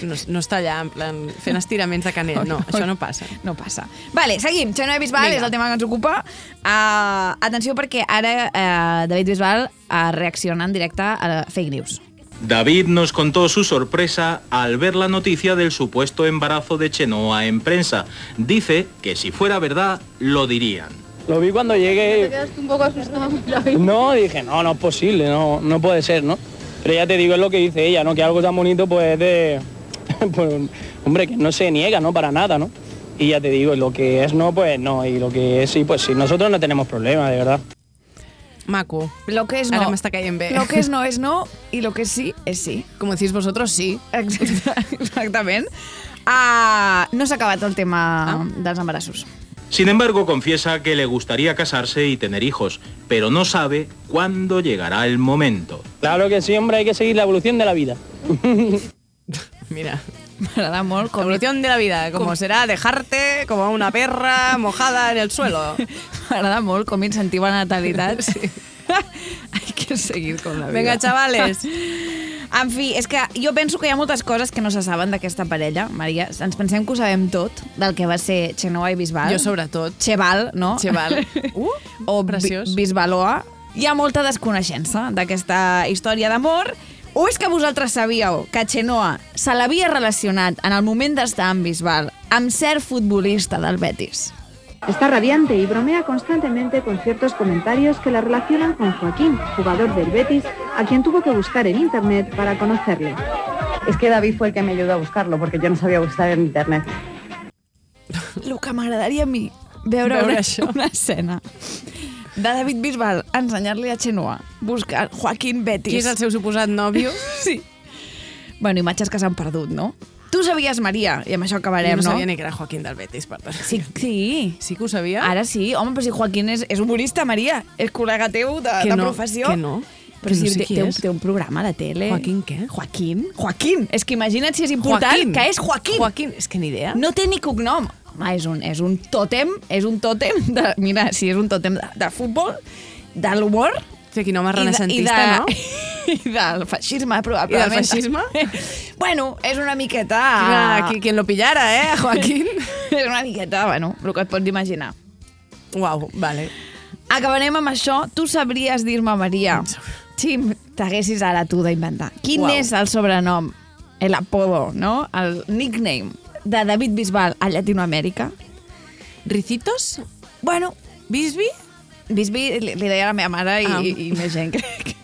No, no està allà, en plan, fent estiraments de canell. No, això no passa. No passa. Vale, seguim. Xenoa Bisbal Vinga. és el tema que ens ocupa. Uh, atenció perquè ara uh, David Bisbal uh, reacciona en directe a la fake news. David nos contó su sorpresa al ver la noticia del supuesto embarazo de Chenoa en prensa. Dice que si fuera verdad, lo dirían. Lo vi cuando llegué. quedaste un poco asustado. No, dije, no, no es posible, no, no puede ser, ¿no? Pero ya te digo, es lo que dice ella, ¿no? Que algo tan bonito, pues de. pues, hombre, que no se niega, ¿no? Para nada, ¿no? Y ya te digo, lo que es no, pues no. Y lo que es sí, pues sí. Nosotros no tenemos problema, de verdad. Maco. Lo que és no. Ara m'està caient bé. Lo que és no és no i lo que és sí és sí. Com decís vosotros, sí. Exacte- Exactament. Uh, no s'ha acabat el tema Ah. dels embarassos. Sin embargo, confiesa que le gustaría casarse y tener hijos, pero no sabe cuándo llegará el momento. Claro que sí, hombre, hay que seguir la evolución de la vida. Mira, M'agrada molt com... evolución de la vida, como será dejarte como una perra mojada en el suelo. M'agrada molt com incentiva la natalitat. Sí. Hay que seguir con la vida. Venga, chavales. En fi, és que jo penso que hi ha moltes coses que no se saben d'aquesta parella, Maria. Ens pensem que ho sabem tot, del que va ser Xenoa i Bisbal. Jo sobretot. Cheval, no? Cheval. Uh, o preciós. Bi Bisbaloa. Hi ha molta desconeixença d'aquesta història d'amor. O és que vosaltres sabíeu que Xenoa se l'havia relacionat en el moment d'estar amb Bisbal amb cert futbolista del Betis? Está radiante y bromea constantemente con ciertos comentarios que la relacionan con Joaquín, jugador del Betis, a quien tuvo que buscar en internet para conocerle. Es que David fue el que me ayudó a buscarlo porque yo no sabía buscar en internet. El que m'agradaria a mi veure, Veure una, això. una escena de David Bisbal ensenyar-li a Xenoa buscar Joaquín Betis. Qui és el seu suposat nòvio? sí. Bueno, imatges que s'han perdut, no? Tu sabies, Maria, i amb això acabarem, no no? sabia ni que era Joaquín del Betis, per tant. Sí, sí. Sí que ho sabia? Ara sí. Home, però si Joaquín és, és humorista, Maria. És col·lega teu de, Que de no, professió. que no. Però si no sé té, té, un, té un programa de tele. Joaquín què? Joaquín? Joaquín. És que imagina't si és important Joaquín. que és Joaquín. Joaquín, és que ni idea. No té ni cognom. Home, és un, és un tòtem, és un tòtem de... Mira, si és un tòtem de, de futbol, de l'humor... Sí, quin home i de- i de, no? I del feixisme, probablement. I del feixisme? bueno, és una miqueta... Quina- qui- quien lo pillara, eh, Joaquín? és una miqueta, bueno, el que et pots imaginar. Uau, vale. Acabarem amb això. Tu sabries dir-me, Maria, si t'haguessis ara tu d'inventar. Quin Uau. és el sobrenom, el apodo, no? el nickname de David Bisbal a Llatinoamèrica? Ricitos? Bueno, Bisbi? Bisbi li, li deia a la meva mare i, Ah. i, i més gent, crec.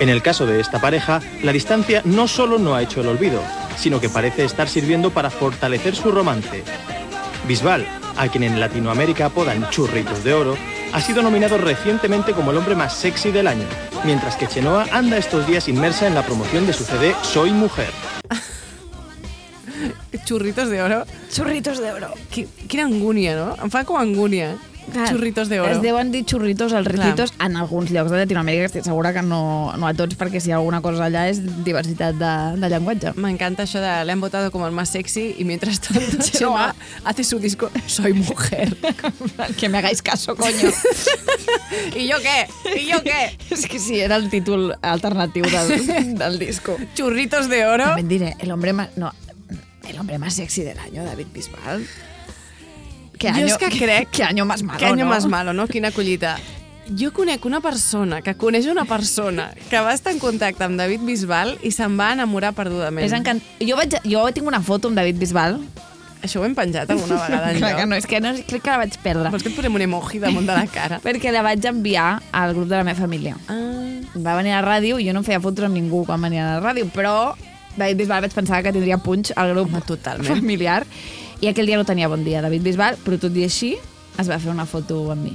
En el caso de esta pareja, la distancia no solo no ha hecho el olvido, sino que parece estar sirviendo para fortalecer su romance. Bisbal, a quien en Latinoamérica apodan churritos de oro, ha sido nominado recientemente como el hombre más sexy del año, mientras que Chenoa anda estos días inmersa en la promoción de su CD Soy Mujer. Churritos de oro. Churritos de oro. Qui, quina angúnia, no? Em fa com angúnia. Churritos de oro. Es deuen dir xurritos als ricitos en alguns llocs de Llatinoamèrica, estic segura que no, no a tots, perquè si hi ha alguna cosa allà és diversitat de, de llenguatge. M'encanta això de le han votado como el más sexy y mientras tanto Chema hace su disco Soy mujer. que me hagáis caso, coño. ¿Y yo qué? ¿Y yo qué? És que sí, era el títol alternatiu del, del disco. Churritos de oro. También diré, el hombre más... No, el hombre más sexy del año, David Bisbal. ¿Qué Jo año, és que crec... ¿Qué año más malo, Que año no? más malo, no? Quina collita. Jo conec una persona que coneix una persona que va estar en contacte amb David Bisbal i se'n va enamorar perdudament. És encant... jo, vaig, jo tinc una foto amb David Bisbal. Això ho hem penjat alguna vegada Clar que no, és que no, crec que la vaig perdre. Vols que et posem un emoji damunt de la cara? Perquè la vaig enviar al grup de la meva família. Ah. Va venir a la ràdio i jo no feia fotos amb ningú quan venia a la ràdio, però David Bisbal vaig pensar que tindria punx al grup Home, totalment. familiar. I aquell dia no tenia bon dia, David Bisbal, però tot i així es va fer una foto amb mi.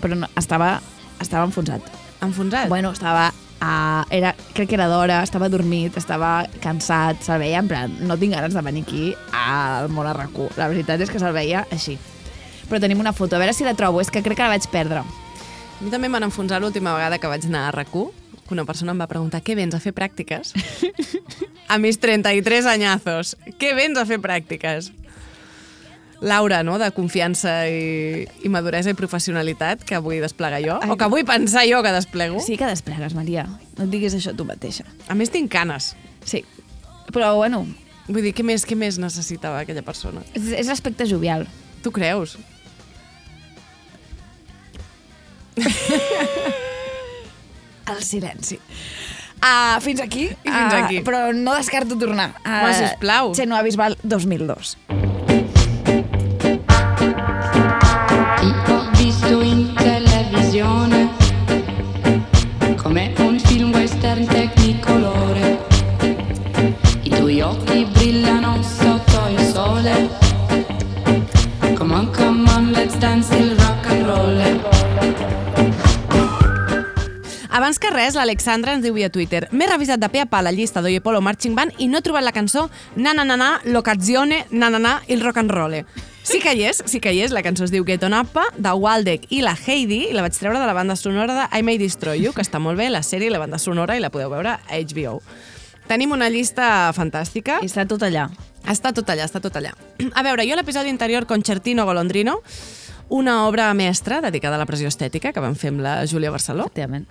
Però no, estava, estava enfonsat. Enfonsat? Bueno, estava... Uh, era, crec que era d'hora, estava dormit, estava cansat, se'l veia en plan, no tinc ganes de venir aquí al món a rac La veritat és que se'l veia així. Però tenim una foto, a veure si la trobo, és que crec que la vaig perdre. A mi també m'han enfonsat l'última vegada que vaig anar a rac una persona em va preguntar què vens a fer pràctiques? a mis 33 anyazos. Què vens a fer pràctiques? L'aura, no?, de confiança i, i maduresa i professionalitat que vull desplegar jo, Ai. o que vull pensar jo que desplego. Sí que desplegues, Maria. No et diguis això tu mateixa. A més, tinc canes. Sí. Però, bueno, Vull dir, què més, què més necessitava aquella persona? és, és l'aspecte jovial. Tu creus? El silenci. Uh, fins aquí. I fins Ah, aquí. però no descarto tornar. Uh, Home, sisplau. Xenoa Bisbal 2002. Abans que res, l'Alexandra ens diu via Twitter M'he revisat de pe a pa la llista d'Oye Polo Marching Band i no he trobat la cançó Na na na na, l'occasione, na na na, il rock and roll. Sí que hi és, sí que hi és. La cançó es diu Get On Up, de Waldeck i la Heidi, i la vaig treure de la banda sonora de I May Destroy You, que està molt bé, la sèrie i la banda sonora, i la podeu veure a HBO. Tenim una llista fantàstica. I està tot allà. Està tot allà, està tot allà. A veure, jo a l'episodi anterior, Concertino Golondrino, una obra mestra dedicada a la pressió estètica que vam fer amb la Júlia Barceló.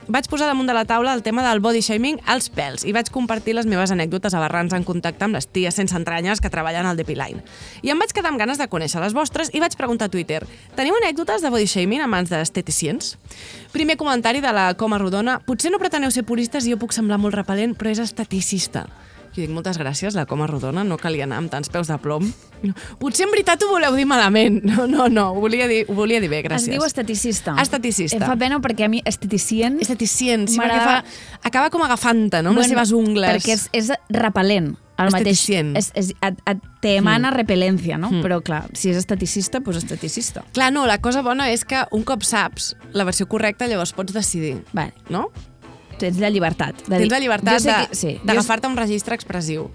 Vaig posar damunt de la taula el tema del body shaming als pèls i vaig compartir les meves anècdotes aberrants en contacte amb les ties sense entranyes que treballen al Depiline. I em vaig quedar amb ganes de conèixer les vostres i vaig preguntar a Twitter Teniu anècdotes de body shaming a mans d'esteticients? Primer comentari de la Coma Rodona Potser no preteneu ser puristes i jo puc semblar molt repel·lent, però és esteticista. Jo dic, moltes gràcies, la Coma Rodona, no calia anar amb tants peus de plom. Potser en veritat ho voleu dir malament. No, no, no, ho volia dir, ho volia dir bé, gràcies. Es diu esteticista. Esteticista. Em fa pena perquè a mi esteticient... Esteticient, sí, perquè fa, acaba com agafant-te, no? Amb les seves ungles. Perquè és, és repel·lent. El mateix, és, és, et, et te emana Mm. repel·lència, no? Mm. Però, clar, si és esteticista, doncs esteticista. Clar, no, la cosa bona és que un cop saps la versió correcta, llavors pots decidir. Vale. No? Tens la llibertat. De Tens la llibertat que- sí, d'agafar-te un registre expressiu.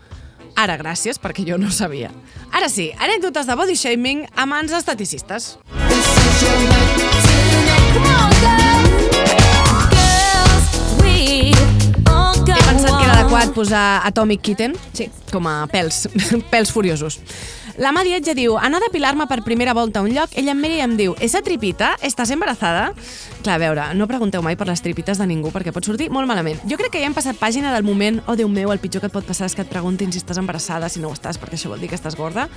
Ara, gràcies, perquè jo no sabia. Ara sí, anècdotes de body shaming a mans esteticistes. He pensat que era adequat posar Atomic Kitten sí. com a pèls, pèls furiosos. La Mà Dietja diu, anar a depilar-me per primera volta a un lloc, ella em mira i em diu, esa tripita, estàs embarazada? Clar, a veure, no pregunteu mai per les tripites de ningú, perquè pot sortir molt malament. Jo crec que ja hem passat pàgina del moment, oh Déu meu, el pitjor que et pot passar és que et preguntin si estàs embarassada, si no ho estàs, perquè això vol dir que estàs gorda,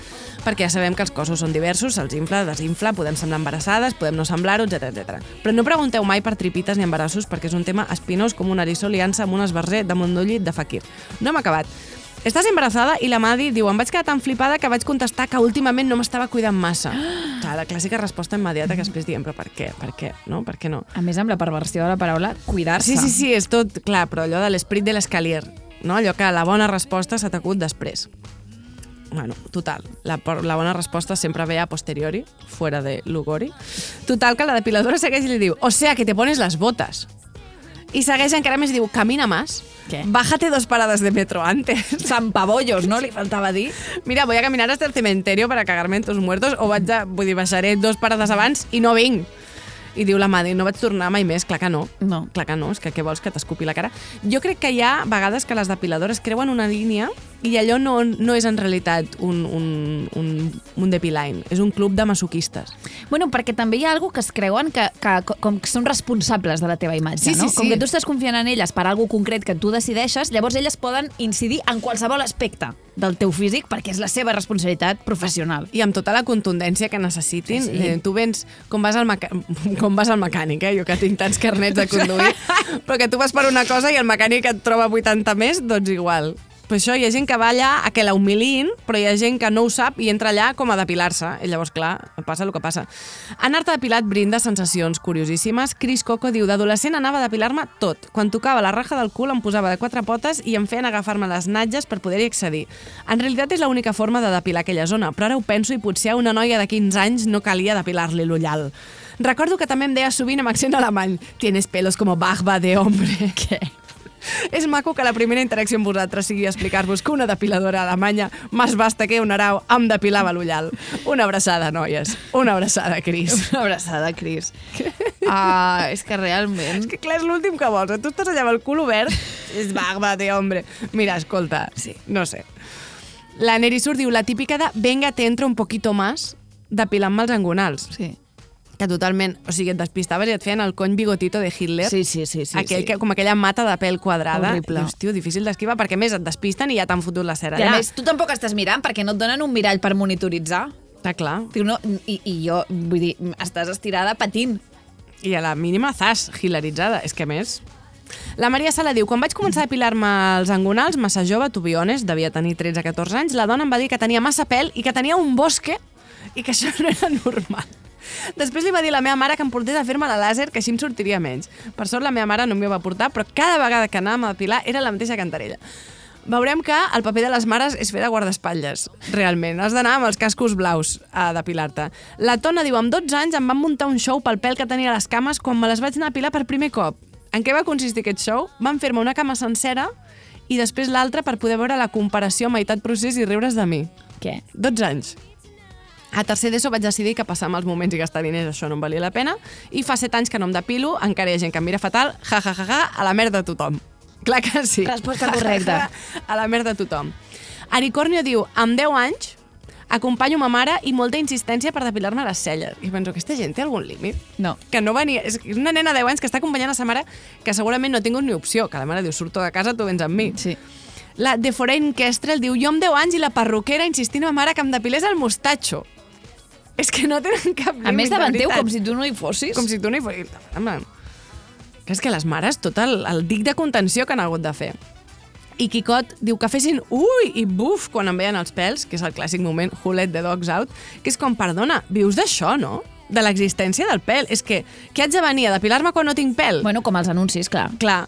perquè ja sabem que els cossos són diversos, se'ls infla, desinfla, podem semblar embarassades, podem no semblar-ho, etc etc. Però no pregunteu mai per tripites ni embarassos, perquè és un tema espinós com un eriçó liança amb un esbarzer damunt d'un llit de fakir. No hem acabat. Estàs embarazada? I la Madi diu, em vaig quedar tan flipada que vaig contestar que últimament no m'estava cuidant massa. Clar, la clàssica resposta immediata que després diem, però per què? Per què? No? Per què no? A més, amb la perversió de la paraula, cuidar-se. Sí, sí, sí, és tot, clar, però allò de l'esprit de l'escalier, no? Allò que la bona resposta s'ha t'acut després. Bueno, total, la, la bona resposta sempre ve a posteriori, fuera de Lugori. Total, que la depiladora segueix i li diu, o sea, que te pones las botas. I segueix encara més diu, camina más. Què? Bájate dos paradas de metro antes. Zampabollos, no? Li faltava dir. Mira, voy a caminar hasta el cementerio para cagarme en tus muertos o vaig a, vull dir, baixaré dos parades abans i no vinc. I diu la Madi, no vaig tornar mai més. Clar que no. No. Clar que no, és que què vols que t'escupi la cara? Jo crec que hi ha vegades que les depiladores creuen una línia i allò no, no és en realitat un, un, un, un depiline, és un club de masoquistes. Bueno, perquè també hi ha algú que es creuen que, que co- com que són responsables de la teva imatge, Sí, sí, no? sí. Com que tu estàs confiant en elles per algo concret que tu decideixes, llavors elles poden incidir en qualsevol aspecte del teu físic perquè és la seva responsabilitat professional. I amb tota la contundència que necessitin. Sí, sí. Eh, tu vens, com vas, al meca... com vas al mecànic, eh? jo que tinc tants carnets de conduir, però que tu vas per una cosa i el mecànic et troba 80 més, doncs igual. Però això, hi ha gent que va allà a que la humilin, però hi ha gent que no ho sap i entra allà com a depilar-se. I llavors, clar, passa el que passa. Anar-te depilat brinda sensacions curiosíssimes. Chris Coco diu, d'adolescent anava a depilar-me tot. Quan tocava la raja del cul em posava de quatre potes i em feien agafar-me les natges per poder-hi accedir. En realitat és l'única forma de depilar aquella zona, però ara ho penso i potser a una noia de 15 anys no calia depilar-li l'ullal. Recordo que també em deia sovint amb accent alemany Tienes pelos como barba de hombre. Què? És maco que la primera interacció amb vosaltres sigui explicar-vos que una depiladora alemanya més vasta que un arau em depilava l'ullal. Una abraçada, noies. Una abraçada, Cris. Una abraçada, Cris. Ah, és que realment... És que clar, és l'últim que vols. Tu estàs allà amb el cul obert, és barba de hombre. Mira, escolta, sí. no sé. La Nerisur diu, la típica de venga, te entro un poquito más, depilant-me els angonals. Sí. Que totalment, o sigui, et despistaves i et feien el cony bigotito de Hitler. Sí, sí, sí. sí aquell sí. Que, com aquella mata de pèl quadrada. Horrible. Dius, tio, difícil d'esquivar, perquè més et despisten i ja t'han fotut la cera I a més, tu tampoc estàs mirant perquè no et donen un mirall per monitoritzar. Està clar. Diu, no, i, I jo, vull dir, estàs estirada patint. I a la mínima zas, hilaritzada. És que més... La Maria Sala diu, quan vaig començar a depilar-me els angonals, massa jove, honest, devia tenir 13-14 anys, la dona em va dir que tenia massa pèl i que tenia un bosque i que això no era normal. Després li va dir a la meva mare que em portés a fer-me la làser, que així em sortiria menys. Per sort la meva mare no m'hi va portar, però cada vegada que anàvem a depilar era la mateixa cantarella. Veurem que el paper de les mares és fer de guardaespatlles, realment. Has d'anar amb els cascos blaus a depilar-te. La Tona diu, amb 12 anys em van muntar un show pel pèl que tenia a les cames quan me les vaig anar a depilar per primer cop. En què va consistir aquest show? Van fer-me una cama sencera i després l'altra per poder veure la comparació a meitat procés i riure's de mi. Què? 12 anys. A tercer d'ESO vaig decidir que passar mals moments i gastar diners això no em valia la pena i fa 7 anys que no em depilo, encara hi ha gent que em mira fatal, ja, ja, ja, ja, a la merda de tothom. Clar que sí. Resposta correcta. A la merda de tothom. Aricornio diu, amb 10 anys acompanyo ma mare i molta insistència per depilar-me les celles. I penso, aquesta gent té algun límit? No. Que no venia... És és una nena de 10 anys que està acompanyant a sa mare que segurament no tingut ni opció, que la mare diu, surto de casa, tu vens amb mi. Sí. La de Foreign Kestrel diu, jo amb 10 anys i la perruquera insistint a ma mare que em depilés el mostatxo. És que no tenen cap límit, A més, davant teu, com si tu no hi fossis. Com si tu no hi fossis. Home, que és que les mares, tot el, el dic de contenció que han hagut de fer. I Quicot diu que fessin ui i buf quan em veien els pèls, que és el clàssic moment who let the dogs out, que és com, perdona, vius d'això, no? De l'existència del pèl. És que, què haig de venir a depilar-me quan no tinc pèl? Bueno, com els anuncis, clar. Clar.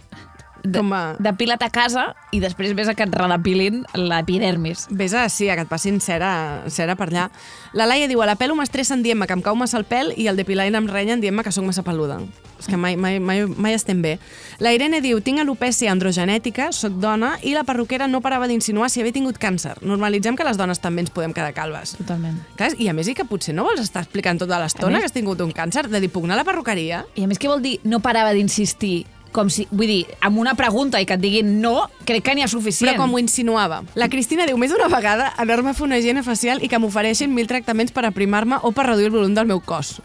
De, a- Depila't a casa i després ves a que et redepilin l'epidermis. Vés a, sí, a que et passin cera, cera per allà. La Laia diu, a la pelo m'estressen dient-me que em cau massa el pèl i el depilant em renyen dient-me que sóc massa peluda. És que mai, mai, mai, mai estem bé. La Irene diu, tinc alopècia androgenètica, sóc dona i la perruquera no parava d'insinuar si havia tingut càncer. Normalitzem que les dones també ens podem quedar calves. Totalment. Clar, I a més, i que potser no vols estar explicant tota l'estona més- que has tingut un càncer, de a la perruqueria? I a més, què vol dir no parava d'insistir? Com si, vull dir, amb una pregunta i que et diguin no, crec que n'hi ha suficient. Però com ho insinuava. La Cristina diu, més d'una vegada anar-me a fer una higiene facial i que m'ofereixin mil tractaments per aprimar-me o per reduir el volum del meu cos.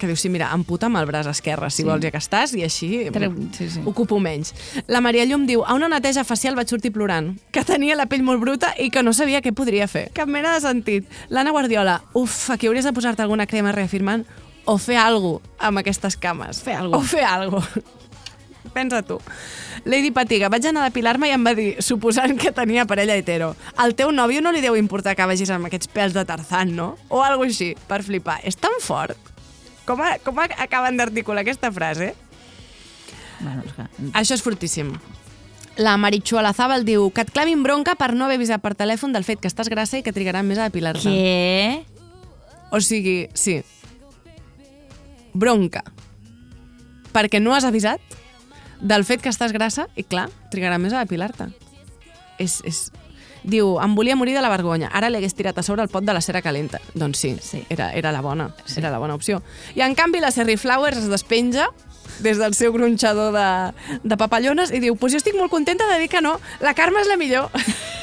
Que diu, sí, mira, amputa'm el braç esquerre, si Sí. vols, ja que estàs, i així Treu- sí, sí. ocupo menys. La Maria Llum diu, a una neteja facial vaig sortir plorant, que tenia la pell molt bruta i que no sabia què podria fer. Cap mena de sentit. L'Anna Guardiola, uf, aquí hauries de posar-te alguna crema reafirmant o fer alguna amb aquestes cames. Fer alguna O fer alguna Pensa tu. Lady Patiga, vaig anar a depilar-me i em va dir, suposant que tenia parella hetero, al teu nòvio no li deu importar que vagis amb aquests pèls de Tarzan, no? O algo així, per flipar. És tan fort. Com, a, com a, acaben d'articular aquesta frase? Bueno, és que... Això és fortíssim. La Marichu Alazábal diu que et clavin bronca per no haver avisat per telèfon del fet que estàs grassa i que trigarà més a depilar-te. Què? O sigui, sí. Bronca. Perquè no has avisat del fet que estàs grassa i, clar, trigarà més a depilar-te. És, és... Diu, em volia morir de la vergonya. Ara l'hagués tirat a sobre el pot de la cera calenta. Doncs sí, sí. Era, era la bona. Sí. Era la bona opció. I en canvi la Serri Flowers es despenja des del seu gronxador de, de papallones i diu, pues jo estic molt contenta de dir que no, la Carme és la millor.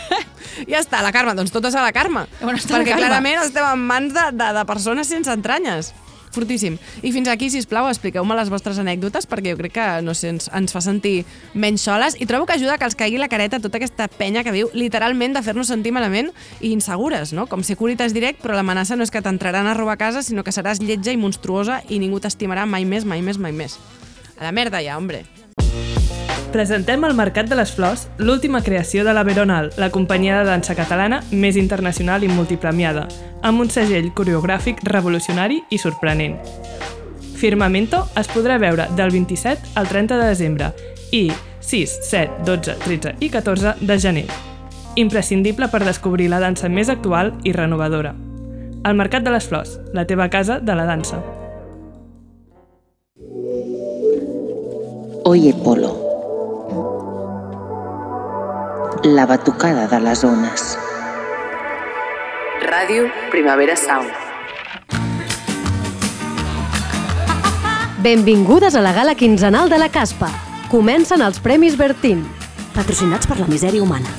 ja està, la Carme, doncs totes a la Carme. On està la perquè Carme? clarament estem en mans de, de, de persones sense entranyes. Fortíssim. I fins aquí, si plau, expliqueu-me les vostres anècdotes perquè jo crec que, no sé, ens, ens fa sentir menys soles i trobo que ajuda que els caigui la careta tota aquesta penya que viu literalment de fer-nos sentir malament i insegures, no? Com ser curitas direct, però l'amenaça no és que t'entraran a robar a casa, sinó que seràs lletja i monstruosa i ningú t'estimarà mai més, mai més, mai més. A la merda ja, hombre. Presentem al Mercat de les Flors l'última creació de la Veronal, la companyia de dansa catalana més internacional i multipremiada, amb un segell coreogràfic revolucionari i sorprenent. Firmamento es podrà veure del 27 al 30 de desembre i 6, 7, 12, 13 i 14 de gener. Imprescindible per descobrir la dansa més actual i renovadora. El Mercat de les Flors, la teva casa de la dansa. Oye Polo. La batucada de les ones. Ràdio Primavera Sound. Benvingudes a la gala quinzenal de la Caspa. Comencen els Premis Bertín, patrocinats per la misèria humana.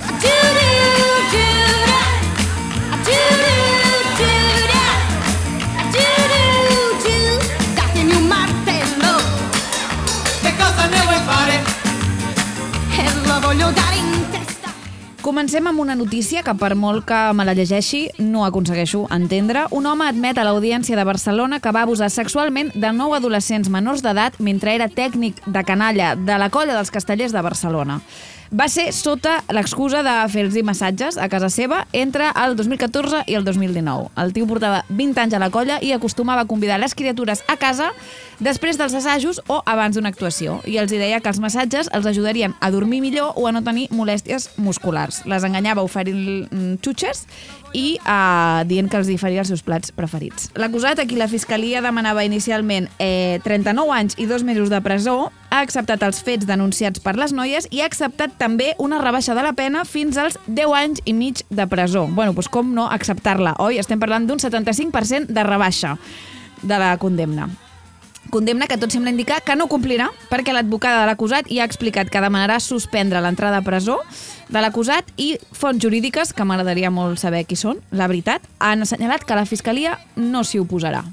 Datemi un Comencem amb una notícia que per molt que me la llegeixi no aconsegueixo entendre. Un home admet a l'Audiència de Barcelona que va abusar sexualment de nou adolescents menors d'edat mentre era tècnic de canalla de la colla dels castellers de Barcelona. Va ser sota l'excusa de fer-los massatges a casa seva entre el 2014 i el 2019. El tio portava 20 anys a la colla i acostumava a convidar les criatures a casa després dels assajos o abans d'una actuació. I els deia que els massatges els ajudarien a dormir millor o a no tenir molèsties musculars. Les enganyava oferint mm, xutxes i eh, dient que els hi faria els seus plats preferits. L'acusat, a qui la Fiscalia demanava inicialment eh, 39 anys i dos mesos de presó, ha acceptat els fets denunciats per les noies i ha acceptat també una rebaixa de la pena fins als 10 anys i mig de presó. Bueno, doncs com no acceptar-la, oi? Estem parlant d'un 75% de rebaixa de la condemna. Condemna que tot sembla indicar que no complirà perquè l'advocada de l'acusat ja ha explicat que demanarà suspendre l'entrada a presó de l'acusat i fonts jurídiques, que m'agradaria molt saber qui són, la veritat, han assenyalat que la Fiscalia no s'hi oposarà.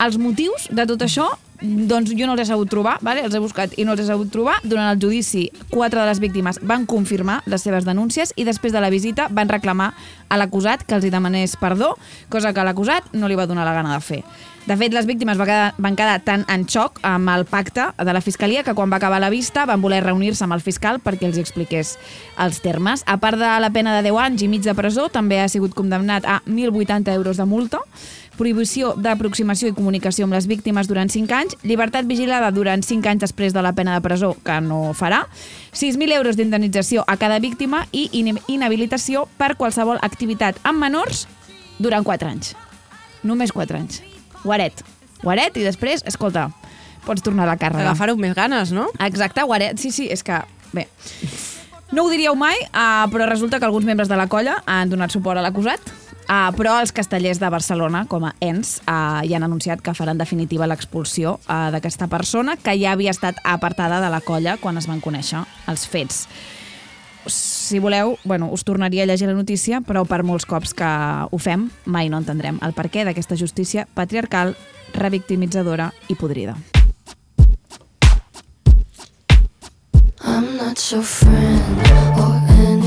Els motius de tot això, doncs jo no els he sabut trobar, vale? els he buscat i no els he sabut trobar. Durant el judici, quatre de les víctimes van confirmar les seves denúncies i després de la visita van reclamar a l'acusat que els hi demanés perdó, cosa que l'acusat no li va donar la gana de fer. De fet, les víctimes va quedar, van quedar tan en xoc amb el pacte de la Fiscalia que quan va acabar la vista van voler reunir-se amb el fiscal perquè els expliqués els termes. A part de la pena de 10 anys i mig de presó, també ha sigut condemnat a 1.080 euros de multa, prohibició d'aproximació i comunicació amb les víctimes durant 5 anys, llibertat vigilada durant 5 anys després de la pena de presó, que no farà, 6.000 euros d'indemnització a cada víctima i in- inhabilitació per qualsevol activitat amb menors durant 4 anys. Només 4 anys. Guaret. Guaret i després, escolta, pots tornar a la càrrega. Agafar-ho més ganes, no? Exacte, guaret. Sí, sí, és que... Bé, no ho diríeu mai, uh, però resulta que alguns membres de la colla han donat suport a l'acusat, uh, però els castellers de Barcelona, com a ens, uh, ja han anunciat que faran definitiva l'expulsió uh, d'aquesta persona que ja havia estat apartada de la colla quan es van conèixer els fets. Si voleu, bueno, us tornaria a llegir la notícia, però per molts cops que ho fem, mai no entendrem el perquè d'aquesta justícia patriarcal, revictimitzadora i podrida. I'm not your friend or that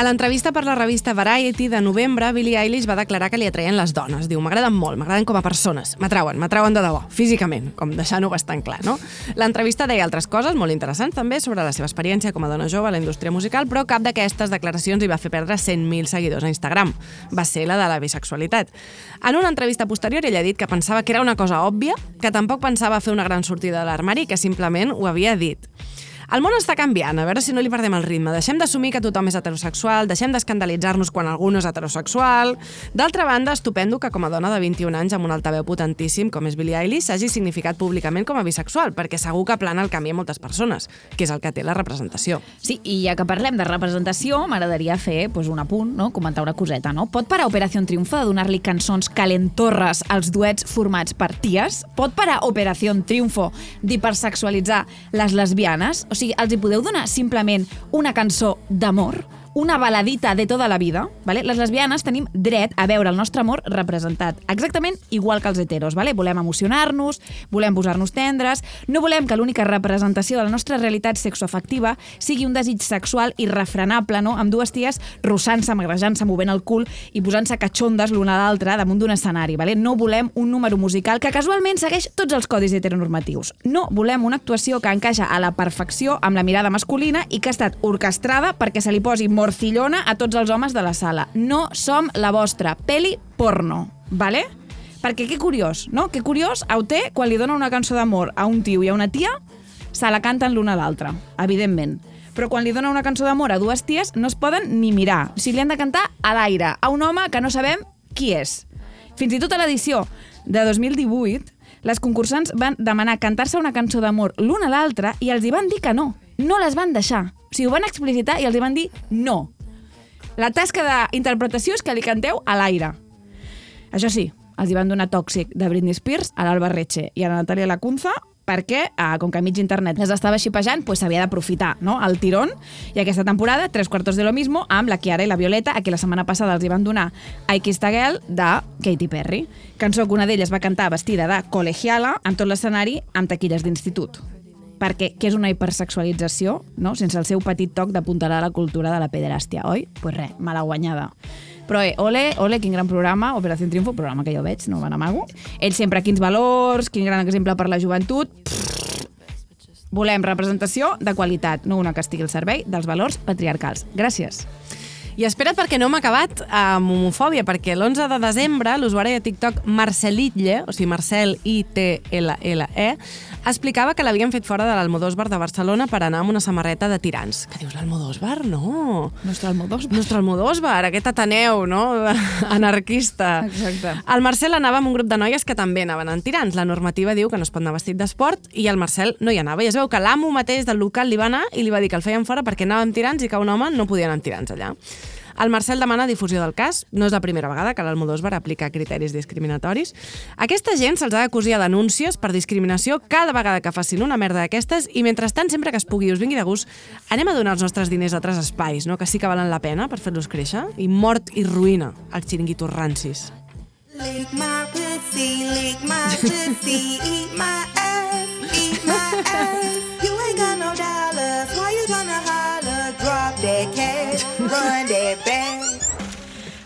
A l'entrevista per la revista Variety de novembre, Billie Eilish va declarar que li atraien les dones. Diu, m'agraden molt, m'agraden com a persones. M'atrauen, m'atrauen de debò, físicament, com deixant-ho bastant clar, no? L'entrevista deia altres coses molt interessants també sobre la seva experiència com a dona jove a la indústria musical, però cap d'aquestes declaracions li va fer perdre 100.000 seguidors a Instagram. Va ser la de la bisexualitat. En una entrevista posterior, ella ha dit que pensava que era una cosa òbvia, que tampoc pensava fer una gran sortida de l'armari, que simplement ho havia dit. El món està canviant, a veure si no li perdem el ritme. Deixem d'assumir que tothom és heterosexual, deixem d'escandalitzar-nos quan algú no és heterosexual. D'altra banda, estupendo que com a dona de 21 anys amb un altaveu potentíssim com és Billie Eilish s'hagi significat públicament com a bisexual, perquè segur que plana el camí a moltes persones, que és el que té la representació. Sí, i ja que parlem de representació, m'agradaria fer pues, un apunt, no? comentar una coseta. No? Pot parar Operació Triunfo de donar-li cançons calentorres als duets formats per ties? Pot parar Operació Triunfo d'hipersexualitzar les lesbianes? O sigui, els hi podeu donar simplement una cançó d'amor? Una baladita de tota la vida, vale? les lesbianes tenim dret a veure el nostre amor representat, exactament igual que els heteros. Vale? Volem emocionar-nos, volem posar-nos tendres, no volem que l'única representació de la nostra realitat sexoafectiva sigui un desig sexual irrefrenable, no? amb dues ties rossant-se, magrejant-se, movent el cul i posant-se catxondes l'una a l'altra damunt d'un escenari. Vale? No volem un número musical que casualment segueix tots els codis heteronormatius. No volem una actuació que encaixa a la perfecció amb la mirada masculina i que ha estat orquestrada perquè se li posi morcillona a tots els homes de la sala. No som la vostra peli porno, vale? Perquè que curiós, no? Que curiós, Auté, quan li dona una cançó d'amor a un tio i a una tia, se la canten l'una a l'altra, evidentment. Però quan li dona una cançó d'amor a dues ties, no es poden ni mirar. O sigui, li han de cantar a l'aire, a un home que no sabem qui és. Fins i tot a l'edició de 2018, les concursants van demanar cantar-se una cançó d'amor l'una a l'altra i els hi van dir que no. No les van deixar. O sigui, ho van explicitar i els van dir no. La tasca d'interpretació és que li canteu a l'aire. Això sí, els hi van donar Tòxic de Britney Spears a l'Alba Reche i a la Natàlia Lacunza perquè, eh, com que mig internet les estava xipejant, pues s'havia d'aprofitar no? el tirón. I aquesta temporada, tres quartos de lo mismo, amb la Chiara i la Violeta, a qui la setmana passada els hi van donar I Kissed a Girl de Katy Perry. Cançó que una d'elles va cantar vestida de colegiala amb tot l'escenari amb taquilles d'institut perquè què és una hipersexualització, no? sense el seu petit toc d'apuntalar la cultura de la pederàstia, oi? Doncs pues res, mala guanyada. Però eh, ole, ole, quin gran programa, Operació Triunfo, programa que jo veig, no van amago. Ell sempre quins valors, quin gran exemple per la joventut. Volem representació de qualitat, no una que estigui al servei dels valors patriarcals. Gràcies. I espera't perquè no m'ha acabat amb homofòbia, perquè l'11 de desembre l'usuari de TikTok Marcelitlle, o sigui Marcel I-T-L-L-E, explicava que l'havien fet fora de l'Almodósbar de Barcelona per anar amb una samarreta de tirants. Que dius, l'Almodósbar? No. Nostre Almodósbar. Nostre Almodósbar, aquest Ateneu, no? Anarquista. Exacte. El Marcel anava amb un grup de noies que també anaven en tirants. La normativa diu que no es pot anar vestit d'esport i el Marcel no hi anava. I es veu que l'amo mateix del local li va anar i li va dir que el feien fora perquè anava amb tirants i que un home no podia anar amb tirants allà. El Marcel demana difusió del cas. No és la primera vegada que l'Almodóvar aplica criteris discriminatoris. Aquesta gent se'ls ha d'acusar de denúncies per discriminació cada vegada que facin una merda d'aquestes i mentrestant, sempre que es pugui us vingui de gust, anem a donar els nostres diners a altres espais, no? que sí que valen la pena per fer-los créixer. I mort i ruïna als xiringuitos rancis. Lick my pussy, lick my pussy, eat my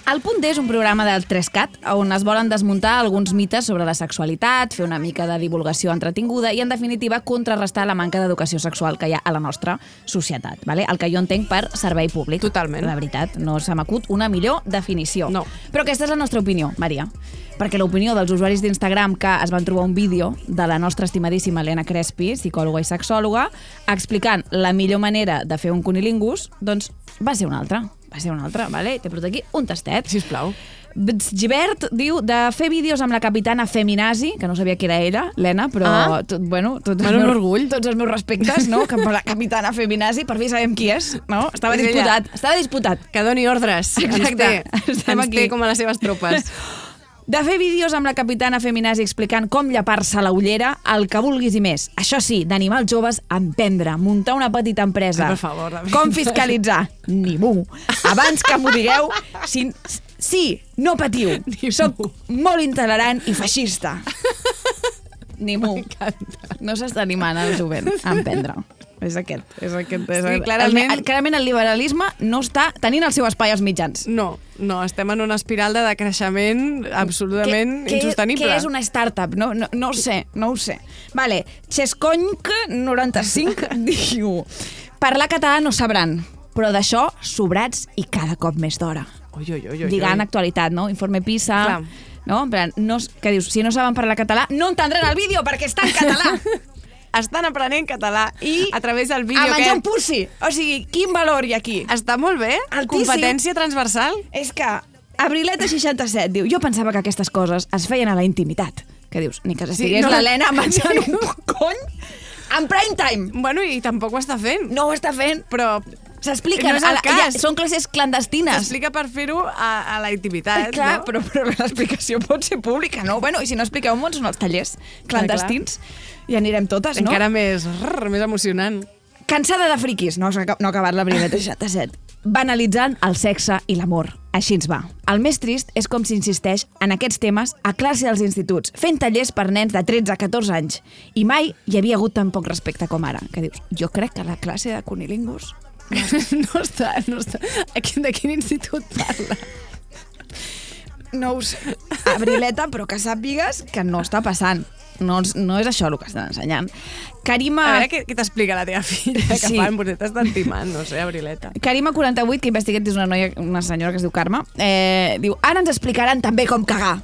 El Punt D és un programa del 3CAT on es volen desmuntar alguns mites sobre la sexualitat, fer una mica de divulgació entretinguda i, en definitiva, contrarrestar la manca d'educació sexual que hi ha a la nostra societat. Vale? El que jo entenc per servei públic. Totalment. La veritat, no se m'acut una millor definició. No. Però aquesta és la nostra opinió, Maria. Perquè l'opinió dels usuaris d'Instagram que es van trobar un vídeo de la nostra estimadíssima Helena Crespi, psicòloga i sexòloga, explicant la millor manera de fer un cunilingus, doncs va ser una altra. Va ser una altra, vale? T'he portat aquí un tastet. Sisplau. Givert diu de fer vídeos amb la capitana Feminazi, que no sabia que era ella, l'Ena, però, Ah. tot, bueno, els, Bueno, un meus, orgull. tots els meus respectes, no? Que per la capitana Feminazi, per fi sabem qui és, no? Estava És ella. disputat, estava disputat. Que doni ordres. Ens Exacte. té, Estem ens aquí. té com a les seves tropes. De fer vídeos amb la capitana Feminazi explicant com llapar-se la ullera, el que vulguis i més. Això sí, d'animar els joves a emprendre, muntar una petita empresa. Per favor, David. Com fiscalitzar? Ni mu. Abans que m'ho digueu, si, sí, no patiu. Soc molt intolerant i feixista. Ni mu. No s'està animant el jovent a emprendre. És aquest. És aquest és Sí, el, clarament- El, clarament el liberalisme no està tenint el seu espai als mitjans. No, no, estem en una espiral de decreixement absolutament Què- què- insostenible. Què és una startup? No, no, no ho sé, no ho sé. Vale, Xesconc95 diu Parlar català no sabran, però d'això sobrats i cada cop més d'hora. Ui, ui, ui, ui, Lligant actualitat, no? Informe PISA... Clar. No? En plan, no, que dius, si no saben parlar català, no entendran el vídeo perquè està en català. Estan aprenent català i a través del vídeo a menjar aquest. un pussi. O sigui, quin valor hi ha aquí? Està molt bé. Altíssim. Competència transversal. És que Abrileta67 diu jo pensava que aquestes coses es feien a la intimitat. Que dius, ni que estigués no, sí, l'Helena menjant un cony en prime time. Bueno, i tampoc ho està fent. No ho està fent. Però S'expliquen. No és el la- ja, cas. són classes clandestines. S'explica per fer-ho a, a la intimitat, Clar, no? però, però l'explicació pot ser pública, no? Bueno, i si no expliqueu molt, són els tallers clandestins. I anirem totes, no? Encara més, rrr, més emocionant. Cansada de friquis, no, no ha acabat la primera 67. Banalitzant el sexe i l'amor. Així ens va. El més trist és com s'insisteix en aquests temes a classe dels instituts, fent tallers per nens de 13 a 14 anys. I mai hi havia hagut tan poc respecte com ara. Que dius, jo crec que la classe de cunilingus no està, no està. A quin, de quin institut parla? no ho sé, Abrileta, però que sàpigues que no està passant. No, no és això el que estan ensenyant. Karima... A veure què, què t'explica la teva filla, que Sí. fan, potser t'estan timant, no sé, Abrileta. Karima48, que he investigat, és una noia, una senyora que es diu Carme, eh, diu, ara ens explicaran també com cagar.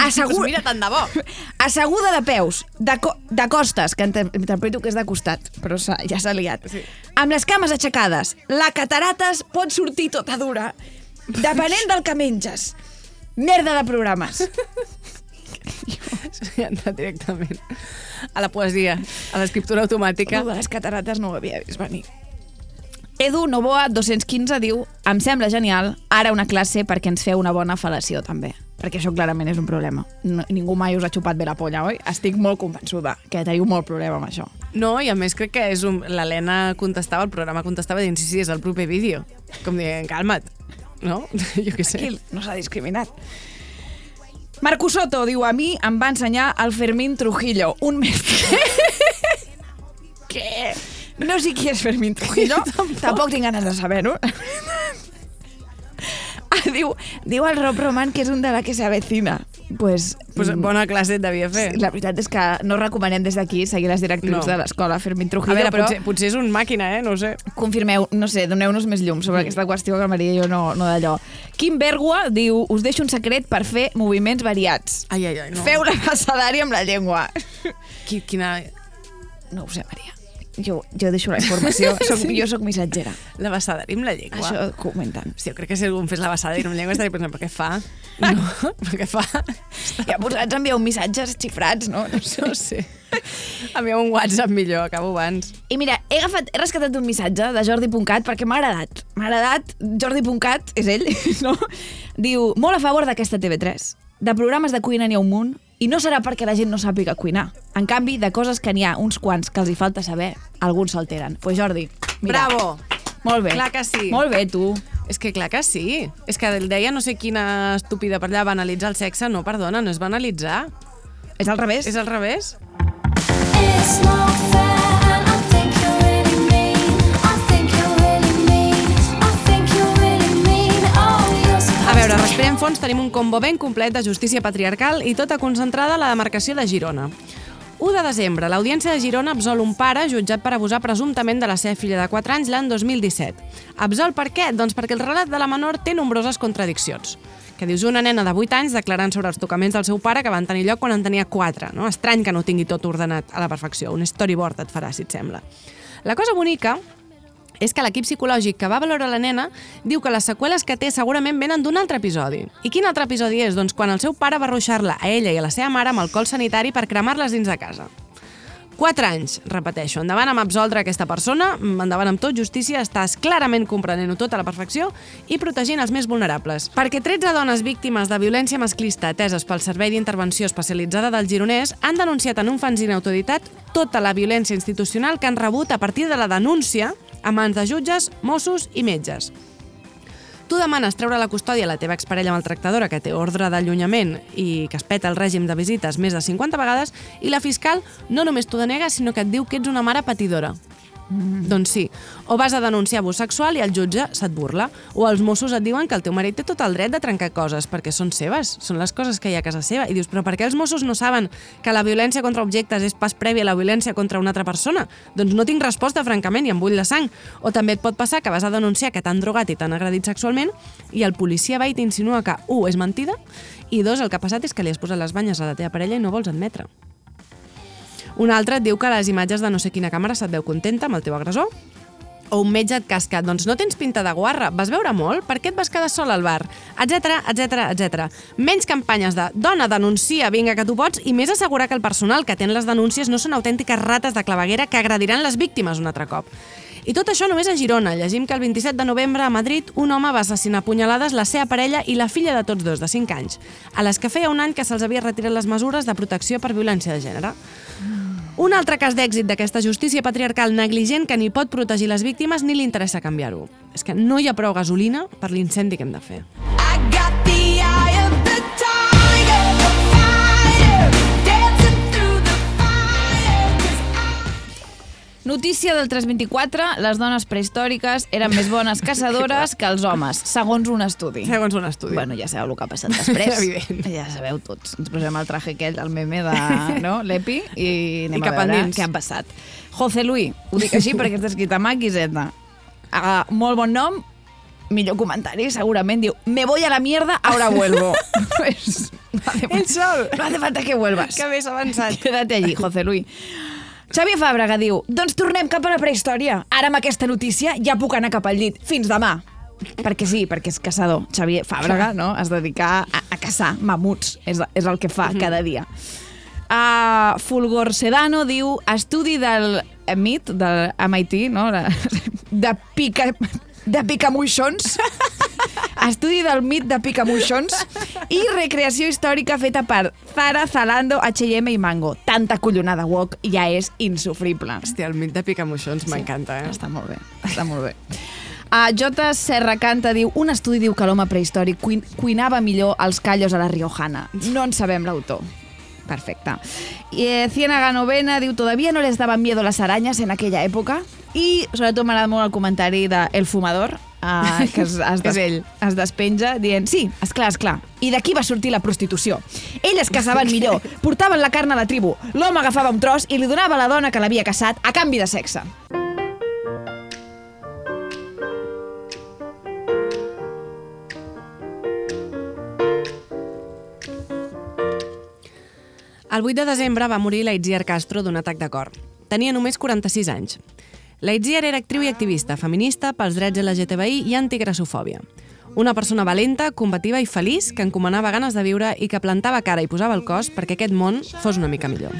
Assegut... Doncs mira, tant de bo. Asseguda de peus, de, co de costes, que inter- interpreto que és de costat, però s'ha- ja s'ha liat. Sí. Amb les cames aixecades, la catarates pot sortir tota dura, depenent del que menges. Merda de programes. Sí, ha entrat directament a la poesia, a l'escriptura automàtica. Lo de les catarates no ho havia vist venir. Edu Novoa 215 diu Em sembla genial, ara una classe perquè ens feu una bona fal·lació també. Perquè això clarament és un problema. No, ningú mai us ha xupat bé la polla, oi? Estic molt convençuda que teniu molt problema amb això. No, i a més crec que és un... l'Helena contestava, el programa contestava dient, sí, sí, és el proper vídeo. Com dient, calma't. No? Jo què sé. Tranquil, no s'ha discriminat. Marco Soto diu, a mi em va ensenyar el Fermín Trujillo, un mestre. Què? No sé qui és Fermín Trujillo, tampoc. tampoc tinc ganes de saber-ho. Ah, diu, diu el Rob Roman que és un de la que s'avecina. Pues, Pues mm, bona classe et devia fer. La veritat és que no recomanem des d'aquí seguir les directrius No. de l'escola Fermín A Trujillo, veure, però potser, potser és un màquina, eh? No sé. confirmeu, no sé, doneu-nos més llum sobre aquesta qüestió que Maria i jo no, no d'allò. Quim Bergua diu, us deixo un secret per fer moviments variats. Ai, ai, ai, no. Feu la passadària amb la llengua. Qui, quina... No ho sé, Maria. Jo, jo deixo la informació. Soc, Sí. Jo sóc missatgera. La basada amb la llengua. Això comenten. Sí, jo crec que si algú em fes la basada amb la llengua estaria pensant, per què fa? No, per què fa? Ja posats envieu missatges xifrats, no? No sé. No sé. Envieu un WhatsApp millor, acabo abans. I mira, he, agafat, he rescatat un missatge de Jordi.cat perquè m'ha agradat. M'ha agradat, Jordi.cat, és ell, no? Diu, molt a favor d'aquesta TV3. De programes de cuina n'hi ha un munt i no serà perquè la gent no sàpiga cuinar. En canvi, de coses que n'hi ha uns quants que els hi falta saber, alguns s'alteren. Pues Jordi, mira. Bravo! Molt bé. Clar que sí. Molt bé, tu. És que clar que sí. És que el deia no sé quina estúpida per allà banalitzar el sexe. No, perdona, no és banalitzar. És al revés. És al revés. It's not veure, respirem fons, tenim un combo ben complet de justícia patriarcal i tota concentrada a la demarcació de Girona. 1 de desembre, l'Audiència de Girona absol un pare jutjat per abusar presumptament de la seva filla de 4 anys l'any 2017. Absol per què? Doncs perquè el relat de la menor té nombroses contradiccions. Que dius una nena de 8 anys declarant sobre els tocaments del seu pare que van tenir lloc quan en tenia 4. No? Estrany que no tingui tot ordenat a la perfecció. Un storyboard et farà, si et sembla. La cosa bonica és que l'equip psicològic que va valorar la nena diu que les seqüeles que té segurament venen d'un altre episodi. I quin altre episodi és? Doncs quan el seu pare va ruixar-la a ella i a la seva mare amb alcohol sanitari per cremar-les dins de casa. 4 anys, repeteixo, endavant amb absoldre aquesta persona, endavant amb tot, justícia, estàs clarament comprenent-ho tot a la perfecció i protegint els més vulnerables. Perquè 13 dones víctimes de violència masclista ateses pel Servei d'Intervenció Especialitzada del Gironès han denunciat en un fanzine autoeditat tota la violència institucional que han rebut a partir de la denúncia a mans de jutges, Mossos i metges. Tu demanes treure la custòdia a la teva exparella maltractadora que té ordre d'allunyament i que es peta el règim de visites més de 50 vegades i la fiscal no només t'ho denega, sinó que et diu que ets una mare patidora. Mm. Doncs sí. O vas a denunciar abús sexual i el jutge se't burla. O els Mossos et diuen que el teu marit té tot el dret de trencar coses perquè són seves, són les coses que hi ha a casa seva. I dius, però per què els Mossos no saben que la violència contra objectes és pas prèvia a la violència contra una altra persona? Doncs no tinc resposta, francament, i em bull la sang. O també et pot passar que vas a denunciar que t'han drogat i t'han agredit sexualment i el policia va i t'insinua que, un, és mentida, i dos, el que ha passat és que li has posat les banyes a la teva parella i no vols admetre. Un altre et diu que les imatges de no sé quina càmera se't veu contenta amb el teu agressor, o un metge et casca, doncs no tens pinta de guarra, vas veure molt? Per què et vas quedar sol al bar? Etc etc etc. Menys campanyes de dona, denuncia, vinga que tu pots, i més assegurar que el personal que atén les denúncies no són autèntiques rates de claveguera que agrediran les víctimes un altre cop. I tot això només a Girona. Llegim que el 27 de novembre a Madrid un home va assassinar punyalades la seva parella i la filla de tots dos, de 5 anys, a les que feia un any que se'ls havia retirat les mesures de protecció per violència de gènere. Un altre cas d'èxit d'aquesta justícia patriarcal negligent que ni pot protegir les víctimes ni li interessa canviar-ho. És que no hi ha prou gasolina per l'incendi que hem de fer. Got the Notícia del 324, les dones prehistòriques eren més bones caçadores que els homes, segons un estudi. Segons un estudi. Bueno, ja sabeu el que ha passat després. Evident. Ja sabeu tots. Ens posem el traje aquell, el meme de no? l'Epi, i anem I cap a veure endins. què ha passat. José Luis, ho dic així perquè està escrit amb H i Z. Uh, molt bon nom, millor comentari, segurament diu me voy a la mierda, ahora vuelvo. pues, no hace, El sol. No hace falta que vuelvas. Que més avançat. Quédate allí, José Luis. Xavier Fàbrega diu, doncs tornem cap a la prehistòria. Ara amb aquesta notícia ja puc anar cap al llit. Fins demà. Perquè sí, perquè és caçador. Xavier Fàbrega no? es dedica a, a caçar mamuts. És, és el que fa cada dia. Uh, Fulgor Sedano diu estudi del MIT, del MIT, no? De, de pica de picamuixons estudi del mit de picamuixons i recreació històrica feta per Zara, Zalando, H&M i Mango. Tanta collonada wok ja és insufrible. Hòstia, el mit de picamuixons m'encanta, eh? Està molt bé, està molt bé. Uh, J. Serra Canta diu un estudi diu que l'home prehistòric cuin cuinava millor els callos a la riojana. No en sabem l'autor. Perfecte. I eh, Ciénaga Novena diu todavía no les daban miedo las arañas en aquella època. I sobretot m'agrada molt el comentari de El Fumador, uh, que es, es, des, És ell. es despenja dient sí, esclar, esclar. I d'aquí va sortir la prostitució. Elles caçaven millor, portaven la carn a la tribu, l'home agafava un tros i li donava a la dona que l'havia caçat a canvi de sexe. El 8 de desembre va morir la Itziar Castro d'un atac de cor. Tenia només 46 anys. La Itziar era actriu i activista, feminista pels drets LGTBI i antigrassofòbia. Una persona valenta, combativa i feliç que encomanava ganes de viure i que plantava cara i posava el cos perquè aquest món fos una mica millor.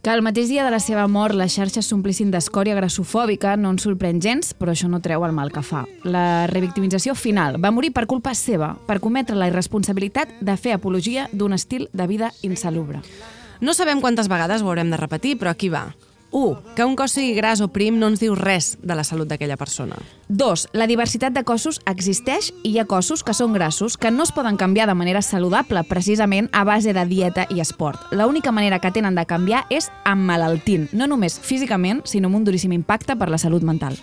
Que el mateix dia de la seva mort les xarxes s'omplissin d'escòria grassofòbica no ens sorprèn gens, però això no treu el mal que fa. La revictimització final va morir per culpa seva, per cometre la irresponsabilitat de fer apologia d'un estil de vida insalubre. No sabem quantes vegades ho haurem de repetir, però aquí va. 1. Que un cos sigui gras o prim no ens diu res de la salut d'aquella persona. 2. La diversitat de cossos existeix i hi ha cossos que són grassos que no es poden canviar de manera saludable precisament a base de dieta i esport. L'única manera que tenen de canviar és emmalaltint, no només físicament, sinó amb un duríssim impacte per la salut mental.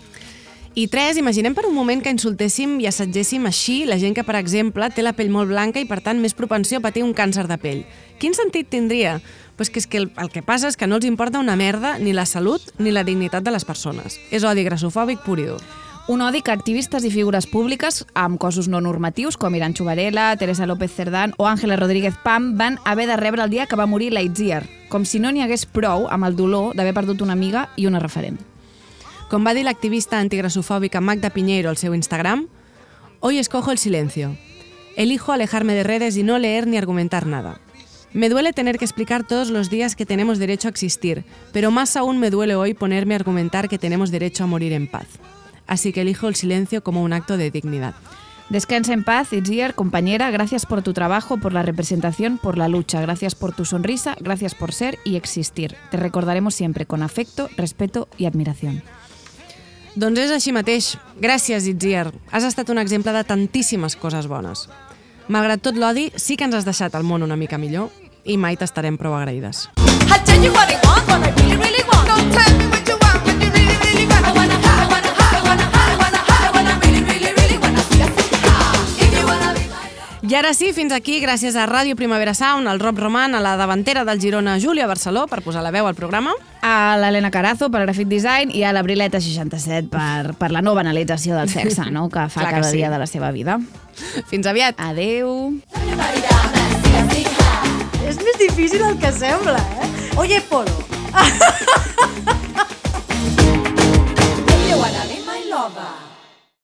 I tres, imaginem per un moment que insultéssim i assetgéssim així la gent que, per exemple, té la pell molt blanca i, per tant, més propensió a patir un càncer de pell. Quin sentit tindria? Pues que és que el, el que passa és que no els importa una merda ni la salut ni la dignitat de les persones. És odi grassofòbic pur i dur. Un odi que activistes i figures públiques amb cossos no normatius com Iranxo Varela, Teresa López Cerdán o Àngela Rodríguez Pam van haver de rebre el dia que va morir Lightyear, com si no n'hi hagués prou amb el dolor d'haver perdut una amiga i una referent. Com va dir l'activista antigrasofòbica Magda Piñeiro al seu Instagram, Hoy escojo el silencio. Elijo alejarme de redes y no leer ni argumentar nada. Me duele tener que explicar todos los días que tenemos derecho a existir, pero más aún me duele hoy ponerme a argumentar que tenemos derecho a morir en paz. Así que elijo el silencio como un acto de dignidad. Descansa en paz, Itziar, compañera. Gracias por tu trabajo, por la representación, por la lucha. Gracias por tu sonrisa, gracias por ser y existir. Te recordaremos siempre con afecto, respeto y admiración. Doncs és així mateix. Gràcies, Itziar. Has estat un exemple de tantíssimes coses bones. Malgrat tot l'odi, sí que ens has deixat el món una mica millor i mai t'estarem prou agraïdes. I'll tell you what I want, what I really, really want. Don't tell me what you want, what you really, really want. I wanna, I wanna, I wanna, I wanna, I wanna, really, really, really wanna see you. If you wanna be my I ara sí, fins aquí, gràcies a Ràdio Primavera Sound, al Rob Roman, a la davantera del Girona, Júlia Barceló, per posar la veu al programa. A l'Helena Carazo per Graphic Design i a la Brileta 67 per, per la no banalització del sexe, no? que fa Clar que cada sí. dia de la seva vida. Fins aviat. Adeu. És més difícil el que sembla, eh? Oye, Polo. If you wanna be my lover.